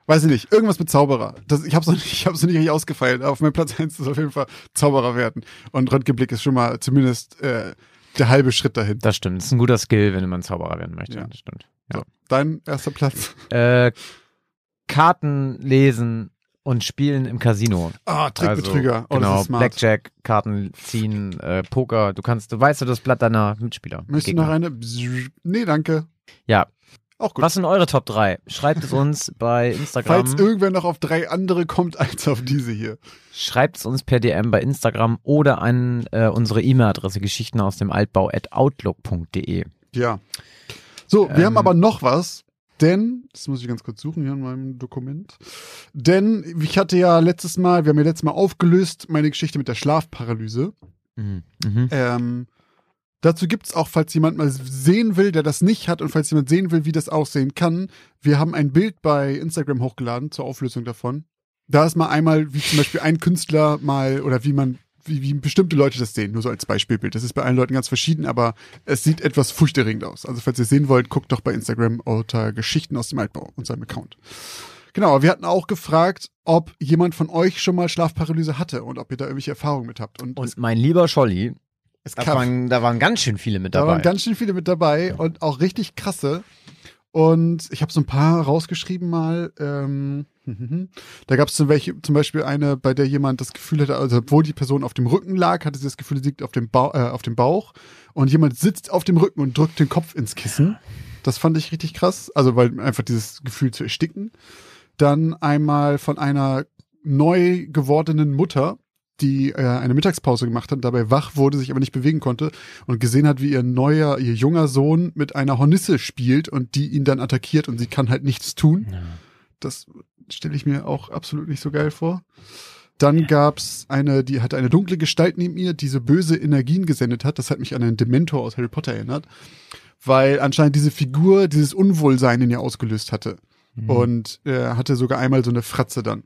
Weiß ich nicht, irgendwas mit Zauberer. Das, ich habe es noch nicht, ich hab's noch nicht richtig ausgefeilt. Auf meinem Platz 1 ist auf jeden Fall Zauberer werden. Und Röntgenblick ist schon mal zumindest äh, der halbe Schritt dahin. Das stimmt. Das ist ein guter Skill, wenn man Zauberer werden möchte. Ja. Das stimmt. So, dein erster Platz. Äh, Karten lesen und spielen im Casino. Ah, Trickbetrüger. Also, oh, genau, smart. Blackjack, Karten ziehen, äh, Poker. Du kannst, du weißt ja das Blatt deiner Mitspieler. Möchtest du noch eine? Nee, danke. Ja. Auch gut. Was sind eure Top 3? Schreibt es uns bei Instagram. Falls irgendwer noch auf drei andere kommt als auf diese hier. Schreibt es uns per DM bei Instagram oder an äh, unsere E-Mail-Adresse geschichten aus dem Altbau at outlook.de. Ja. So, wir Ähm. haben aber noch was, denn, das muss ich ganz kurz suchen hier in meinem Dokument. Denn ich hatte ja letztes Mal, wir haben ja letztes Mal aufgelöst, meine Geschichte mit der Schlafparalyse. Mhm. Mhm. Ähm, dazu gibt's auch, falls jemand mal sehen will, der das nicht hat und falls jemand sehen will, wie das aussehen kann, wir haben ein Bild bei Instagram hochgeladen zur Auflösung davon. Da ist mal einmal, wie zum Beispiel ein Künstler mal, oder wie man, wie, wie bestimmte Leute das sehen, nur so als Beispielbild. Das ist bei allen Leuten ganz verschieden, aber es sieht etwas furchterregend aus. Also falls ihr es sehen wollt, guckt doch bei Instagram unter Geschichten aus dem Altbau, unserem Account. Genau, wir hatten auch gefragt, ob jemand von euch schon mal Schlafparalyse hatte und ob ihr da irgendwelche Erfahrungen mit habt. Und, Und mein lieber Scholli, es, da waren, da waren ganz schön viele mit da dabei. waren ganz schön viele mit dabei und auch richtig krasse. Und ich habe so ein paar rausgeschrieben mal. Ähm, da gab es zum, Beispiel eine, bei der jemand das Gefühl hatte, also obwohl die Person auf dem Rücken lag, hatte sie das Gefühl, sie liegt auf dem, Bau, äh, auf dem Bauch. Und jemand sitzt auf dem Rücken und drückt den Kopf ins Kissen. Das fand ich richtig krass. Also weil einfach dieses Gefühl zu ersticken. Dann einmal von einer neu gewordenen Mutter, die äh, eine Mittagspause gemacht hat, dabei wach wurde, sich aber nicht bewegen konnte und gesehen hat, wie ihr neuer, ihr junger Sohn mit einer Hornisse spielt und die ihn dann attackiert und sie kann halt nichts tun. Ja. Das stelle ich mir auch absolut nicht so geil vor. Dann gab's eine, die hatte eine dunkle Gestalt neben ihr, die so böse Energien gesendet hat. Das hat mich an einen Dementor aus Harry Potter erinnert, weil anscheinend diese Figur dieses Unwohlsein in ihr ausgelöst hatte. Mhm. Und er hatte sogar einmal so eine Fratze dann.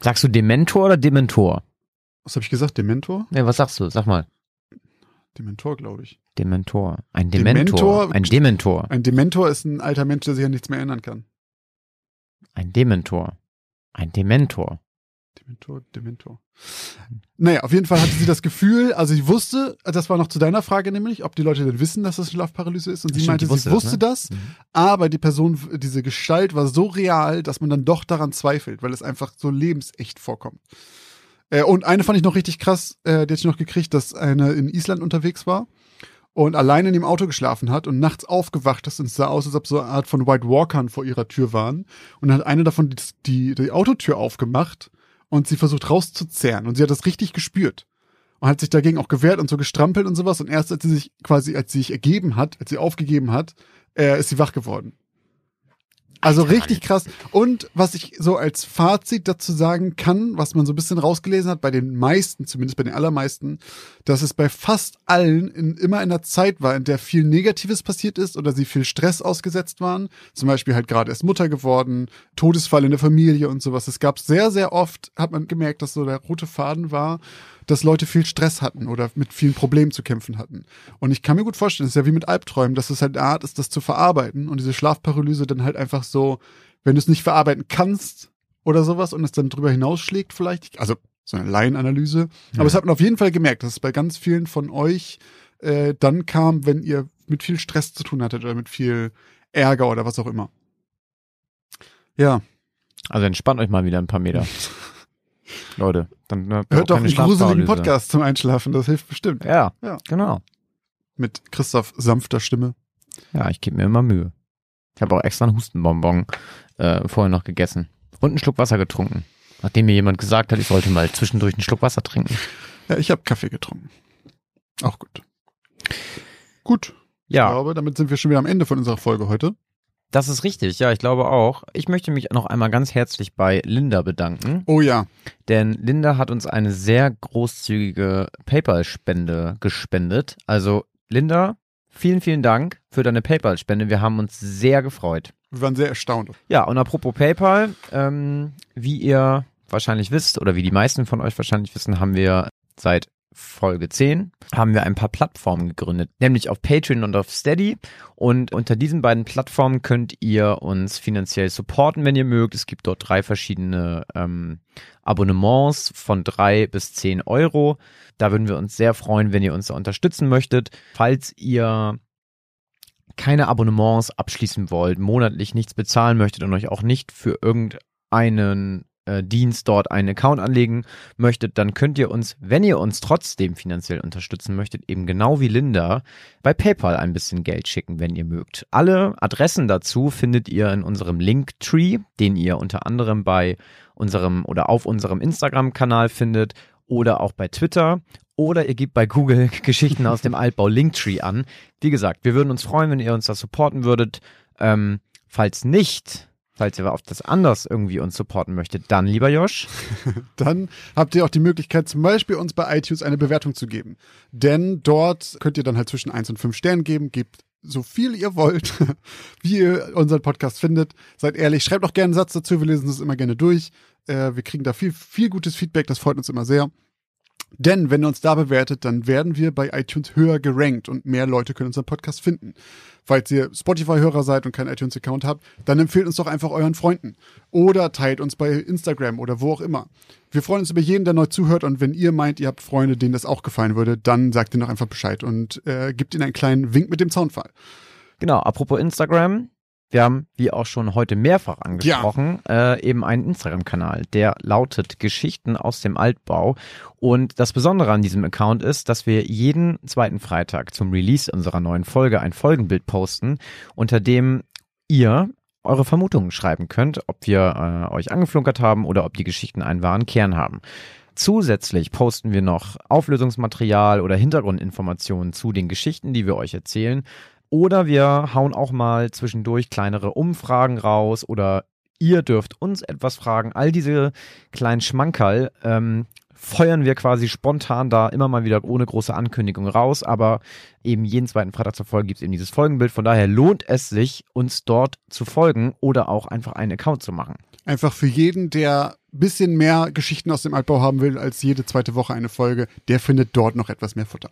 Sagst du Dementor oder Dementor? Was habe ich gesagt? Dementor? Ja, was sagst du? Sag mal. Dementor, glaube ich. Dementor. Ein Dementor. Dementor- Ein Dementor. Ein Dementor ist ein alter Mensch, der sich an nichts mehr erinnern kann. Ein Dementor. Ein Dementor. Dementor, Dementor. Naja, auf jeden Fall hatte sie das Gefühl, also sie wusste, das war noch zu deiner Frage nämlich, ob die Leute denn wissen, dass das Schlafparalyse ist. Und sie Stimmt, meinte, wusste sie das, wusste ne? das, Mhm. aber die Person, diese Gestalt war so real, dass man dann doch daran zweifelt, weil es einfach so lebensecht vorkommt. Äh, und eine fand ich noch richtig krass, äh, die hatte ich noch gekriegt, dass eine in Island unterwegs war und alleine in dem Auto geschlafen hat und nachts aufgewacht ist und es sah aus, als ob so eine Art von White Walkern vor ihrer Tür waren. Und dann hat eine davon die, die, die Autotür aufgemacht und sie versucht rauszuzerren und sie hat das richtig gespürt und hat sich dagegen auch gewehrt und so gestrampelt und sowas und erst als sie sich quasi, als sie sich ergeben hat, als sie aufgegeben hat, äh, ist sie wach geworden. Also richtig krass. Und was ich so als Fazit dazu sagen kann, was man so ein bisschen rausgelesen hat, bei den meisten, zumindest bei den allermeisten, dass es bei fast allen in, immer in einer Zeit war, in der viel Negatives passiert ist oder sie viel Stress ausgesetzt waren. Zum Beispiel halt gerade erst Mutter geworden, Todesfall in der Familie und sowas. Es gab sehr, sehr oft, hat man gemerkt, dass so der rote Faden war, dass Leute viel Stress hatten oder mit vielen Problemen zu kämpfen hatten. Und ich kann mir gut vorstellen, es ist ja wie mit Albträumen, dass es halt eine Art ist, das zu verarbeiten und diese Schlafparalyse dann halt einfach so, wenn du es nicht verarbeiten kannst oder sowas und es dann drüber hinausschlägt vielleicht, also so eine Laienanalyse. Ja. Aber es hat man auf jeden Fall gemerkt, dass es bei ganz vielen von euch äh, dann kam, wenn ihr mit viel Stress zu tun hattet oder mit viel Ärger oder was auch immer. Ja, Also entspannt euch mal wieder ein paar Meter. Leute, dann hört doch einen gruseligen. Podcast zum Einschlafen, das hilft bestimmt. Ja, Ja. genau. Mit Christoph sanfter Stimme. Ja, ich gebe mir immer Mühe. Ich habe auch extra einen Hustenbonbon äh, vorher noch gegessen. Und einen Schluck Wasser getrunken. Nachdem mir jemand gesagt hat, ich sollte mal zwischendurch einen Schluck Wasser trinken. Ja, ich habe Kaffee getrunken. Auch gut. Gut. Ich Ja, glaube, damit sind wir schon wieder am Ende von unserer Folge heute. Das ist richtig. Ja, ich glaube auch. Ich möchte mich noch einmal ganz herzlich bei Linda bedanken. Oh ja. Denn Linda hat uns eine sehr großzügige PayPal-Spende gespendet. Also Linda, vielen, vielen Dank für deine PayPal-Spende. Wir haben uns sehr gefreut. Wir waren sehr erstaunt. Ja, und apropos PayPal, ähm, wie ihr wahrscheinlich wisst oder wie die meisten von euch wahrscheinlich wissen, haben wir seit Folge 10 haben wir ein paar Plattformen gegründet, nämlich auf Patreon und auf Steady. Und unter diesen beiden Plattformen könnt ihr uns finanziell supporten, wenn ihr mögt. Es gibt dort drei verschiedene ähm, Abonnements von drei bis zehn Euro. Da würden wir uns sehr freuen, wenn ihr uns da unterstützen möchtet. Falls ihr keine Abonnements abschließen wollt, monatlich nichts bezahlen möchtet und euch auch nicht für irgendeinen Dienst dort einen Account anlegen möchtet, dann könnt ihr uns, wenn ihr uns trotzdem finanziell unterstützen möchtet, eben genau wie Linda, bei PayPal ein bisschen Geld schicken, wenn ihr mögt. Alle Adressen dazu findet ihr in unserem Linktree, den ihr unter anderem bei unserem oder auf unserem Instagram-Kanal findet oder auch bei Twitter oder ihr gebt bei Google Geschichten aus dem Altbau Linktree an. Wie gesagt, wir würden uns freuen, wenn ihr uns da supporten würdet. Ähm, falls nicht, falls ihr auf das anders irgendwie uns supporten möchtet, dann lieber Josh. Dann habt ihr auch die Möglichkeit, zum Beispiel uns bei iTunes eine Bewertung zu geben. Denn dort könnt ihr dann halt zwischen 1 und 5 Sternen geben. Gebt so viel ihr wollt, wie ihr unseren Podcast findet. Seid ehrlich, schreibt auch gerne einen Satz dazu. Wir lesen das immer gerne durch. Äh, wir kriegen da viel, viel gutes Feedback. Das freut uns immer sehr. Denn wenn ihr uns da bewertet, dann werden wir bei iTunes höher gerankt und mehr Leute können unseren Podcast finden. Falls ihr Spotify-Hörer seid und keinen iTunes-Account habt, dann empfehlt uns doch einfach euren Freunden. Oder teilt uns bei Instagram oder wo auch immer. Wir freuen uns über jeden, der neu zuhört und wenn ihr meint, ihr habt Freunde, denen das auch gefallen würde, dann sagt ihnen doch einfach Bescheid und äh, gebt ihnen einen kleinen Wink mit dem Zaunfall. Genau, apropos Instagram. Wir haben, wie auch schon heute mehrfach angesprochen, äh, eben einen Instagram-Kanal, der lautet Geschichten aus dem Altbau. Und das Besondere an diesem Account ist, dass wir jeden zweiten Freitag zum Release unserer neuen Folge ein Folgenbild posten, unter dem ihr eure Vermutungen schreiben könnt, ob wir äh, euch angeflunkert haben oder ob die Geschichten einen wahren Kern haben. Zusätzlich posten wir noch Auflösungsmaterial oder Hintergrundinformationen zu den Geschichten, die wir euch erzählen. Oder wir hauen auch mal zwischendurch kleinere Umfragen raus oder ihr dürft uns etwas fragen. All diese kleinen Schmankerl ähm, feuern wir quasi spontan da immer mal wieder ohne große Ankündigung raus. Aber eben jeden zweiten Freitag zur Folge gibt es eben dieses Folgenbild. Von daher lohnt es sich, uns dort zu folgen oder auch einfach einen Account zu machen. Einfach für jeden, der bisschen mehr Geschichten aus dem Altbau haben will als jede zweite Woche eine Folge, der findet dort noch etwas mehr Futter.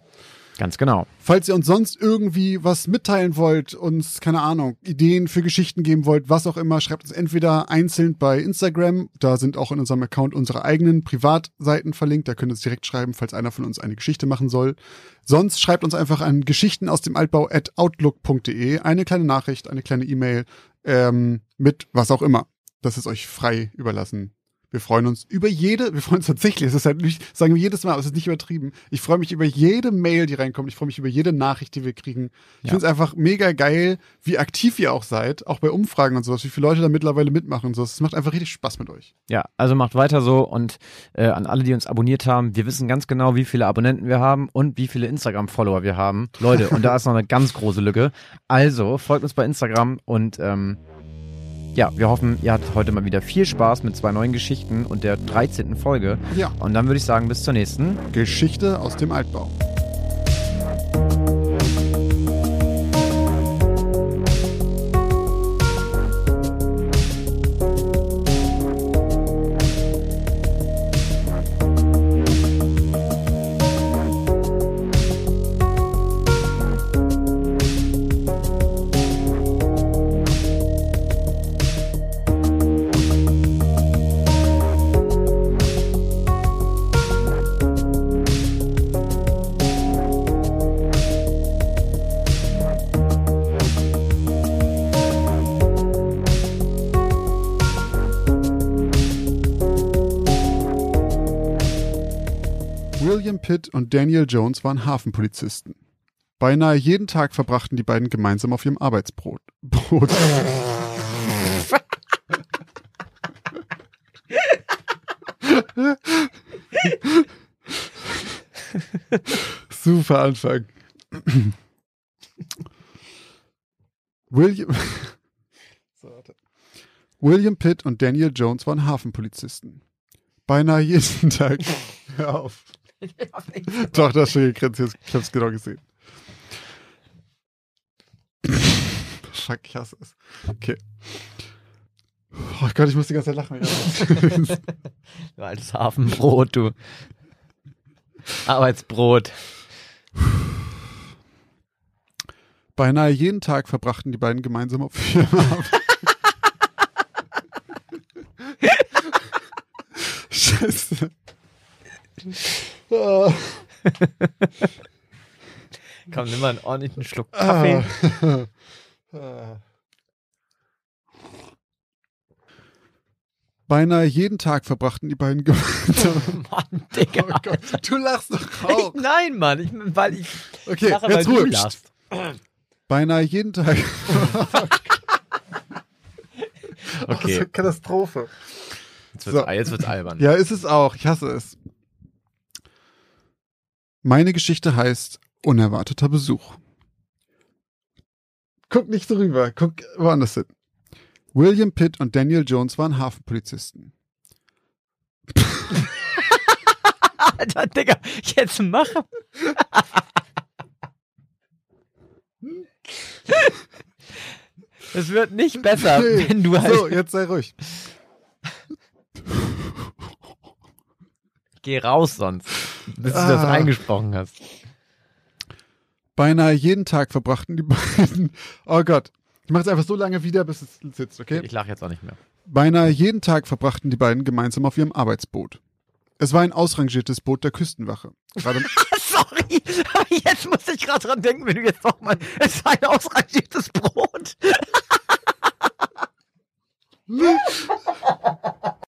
Ganz genau. Falls ihr uns sonst irgendwie was mitteilen wollt, uns, keine Ahnung, Ideen für Geschichten geben wollt, was auch immer, schreibt uns entweder einzeln bei Instagram, da sind auch in unserem Account unsere eigenen Privatseiten verlinkt, da könnt ihr uns direkt schreiben, falls einer von uns eine Geschichte machen soll. Sonst schreibt uns einfach an Geschichten aus dem Altbau at outlook.de eine kleine Nachricht, eine kleine E-Mail ähm, mit was auch immer. Das ist euch frei überlassen, Wir freuen uns über jede, wir freuen uns tatsächlich, es ist halt nicht, sagen wir jedes Mal, aber es ist nicht übertrieben. Ich freue mich über jede Mail, die reinkommt. Ich freue mich über jede Nachricht, die wir kriegen. Ich Ja. finde es einfach mega geil, wie aktiv ihr auch seid, auch bei Umfragen und sowas, wie viele Leute da mittlerweile mitmachen und sowas. Es macht einfach richtig Spaß mit euch. Ja, also macht weiter so und äh, an alle, die uns abonniert haben, wir wissen ganz genau, wie viele Abonnenten wir haben und wie viele Instagram-Follower wir haben. Leute, und da ist noch eine ganz große Lücke. Also folgt uns bei Instagram und ähm, ja, wir hoffen, ihr hattet heute mal wieder viel Spaß mit zwei neuen Geschichten und der 13. Folge. Ja. Und dann würde ich sagen, bis zur nächsten. Geschichte aus dem Altbau. Pitt und Daniel Jones waren Hafenpolizisten. Beinahe jeden Tag verbrachten die beiden gemeinsam auf ihrem Arbeitsbrot. Brot. Super Anfang. William. William Pitt und Daniel Jones waren Hafenpolizisten. Beinahe jeden Tag. Hör auf. Doch, das ist schon gegrinst. Ich hab's genau gesehen. Fuck, ich hasse es. Okay. Oh Gott, ich muss die ganze Zeit lachen. Du altes Hafenbrot, du. Arbeitsbrot. Beinahe jeden Tag verbrachten die beiden gemeinsam auf Arbeit. Scheiße. Ah. Komm, nimm mal einen ordentlichen Schluck Kaffee. Ah. Beinahe jeden Tag verbrachten die beiden gemeinsam. Mann, Digga. Oh Gott, du lachst doch auch. Nein, Mann, ich, weil ich Okay, lache, weil jetzt du ruhig. lachst. Beinahe jeden Tag. Okay, Katastrophe. jetzt wird's, So. jetzt wird's albern. Ja, ist es auch. Ich hasse es. Meine Geschichte heißt Unerwarteter Besuch. Guck nicht so rüber, guck woanders hin. William Pitt und Daniel Jones waren Hafenpolizisten. Alter, Digga, jetzt mach. Es wird nicht besser, Nee. wenn du halt. So, jetzt sei ruhig. Geh raus sonst, bis ah. du das ah. eingesprochen hast. Beinahe jeden Tag verbrachten die beiden. Oh Gott. Ich mache es einfach so lange wieder, bis es sitzt, okay? Ich lache jetzt auch nicht mehr. Beinahe jeden Tag verbrachten die beiden gemeinsam auf ihrem Arbeitsboot. Es war ein ausrangiertes Boot der Küstenwache. Gerade Sorry, jetzt muss ich gerade dran denken, wenn du jetzt nochmal. Es war ein ausrangiertes Boot.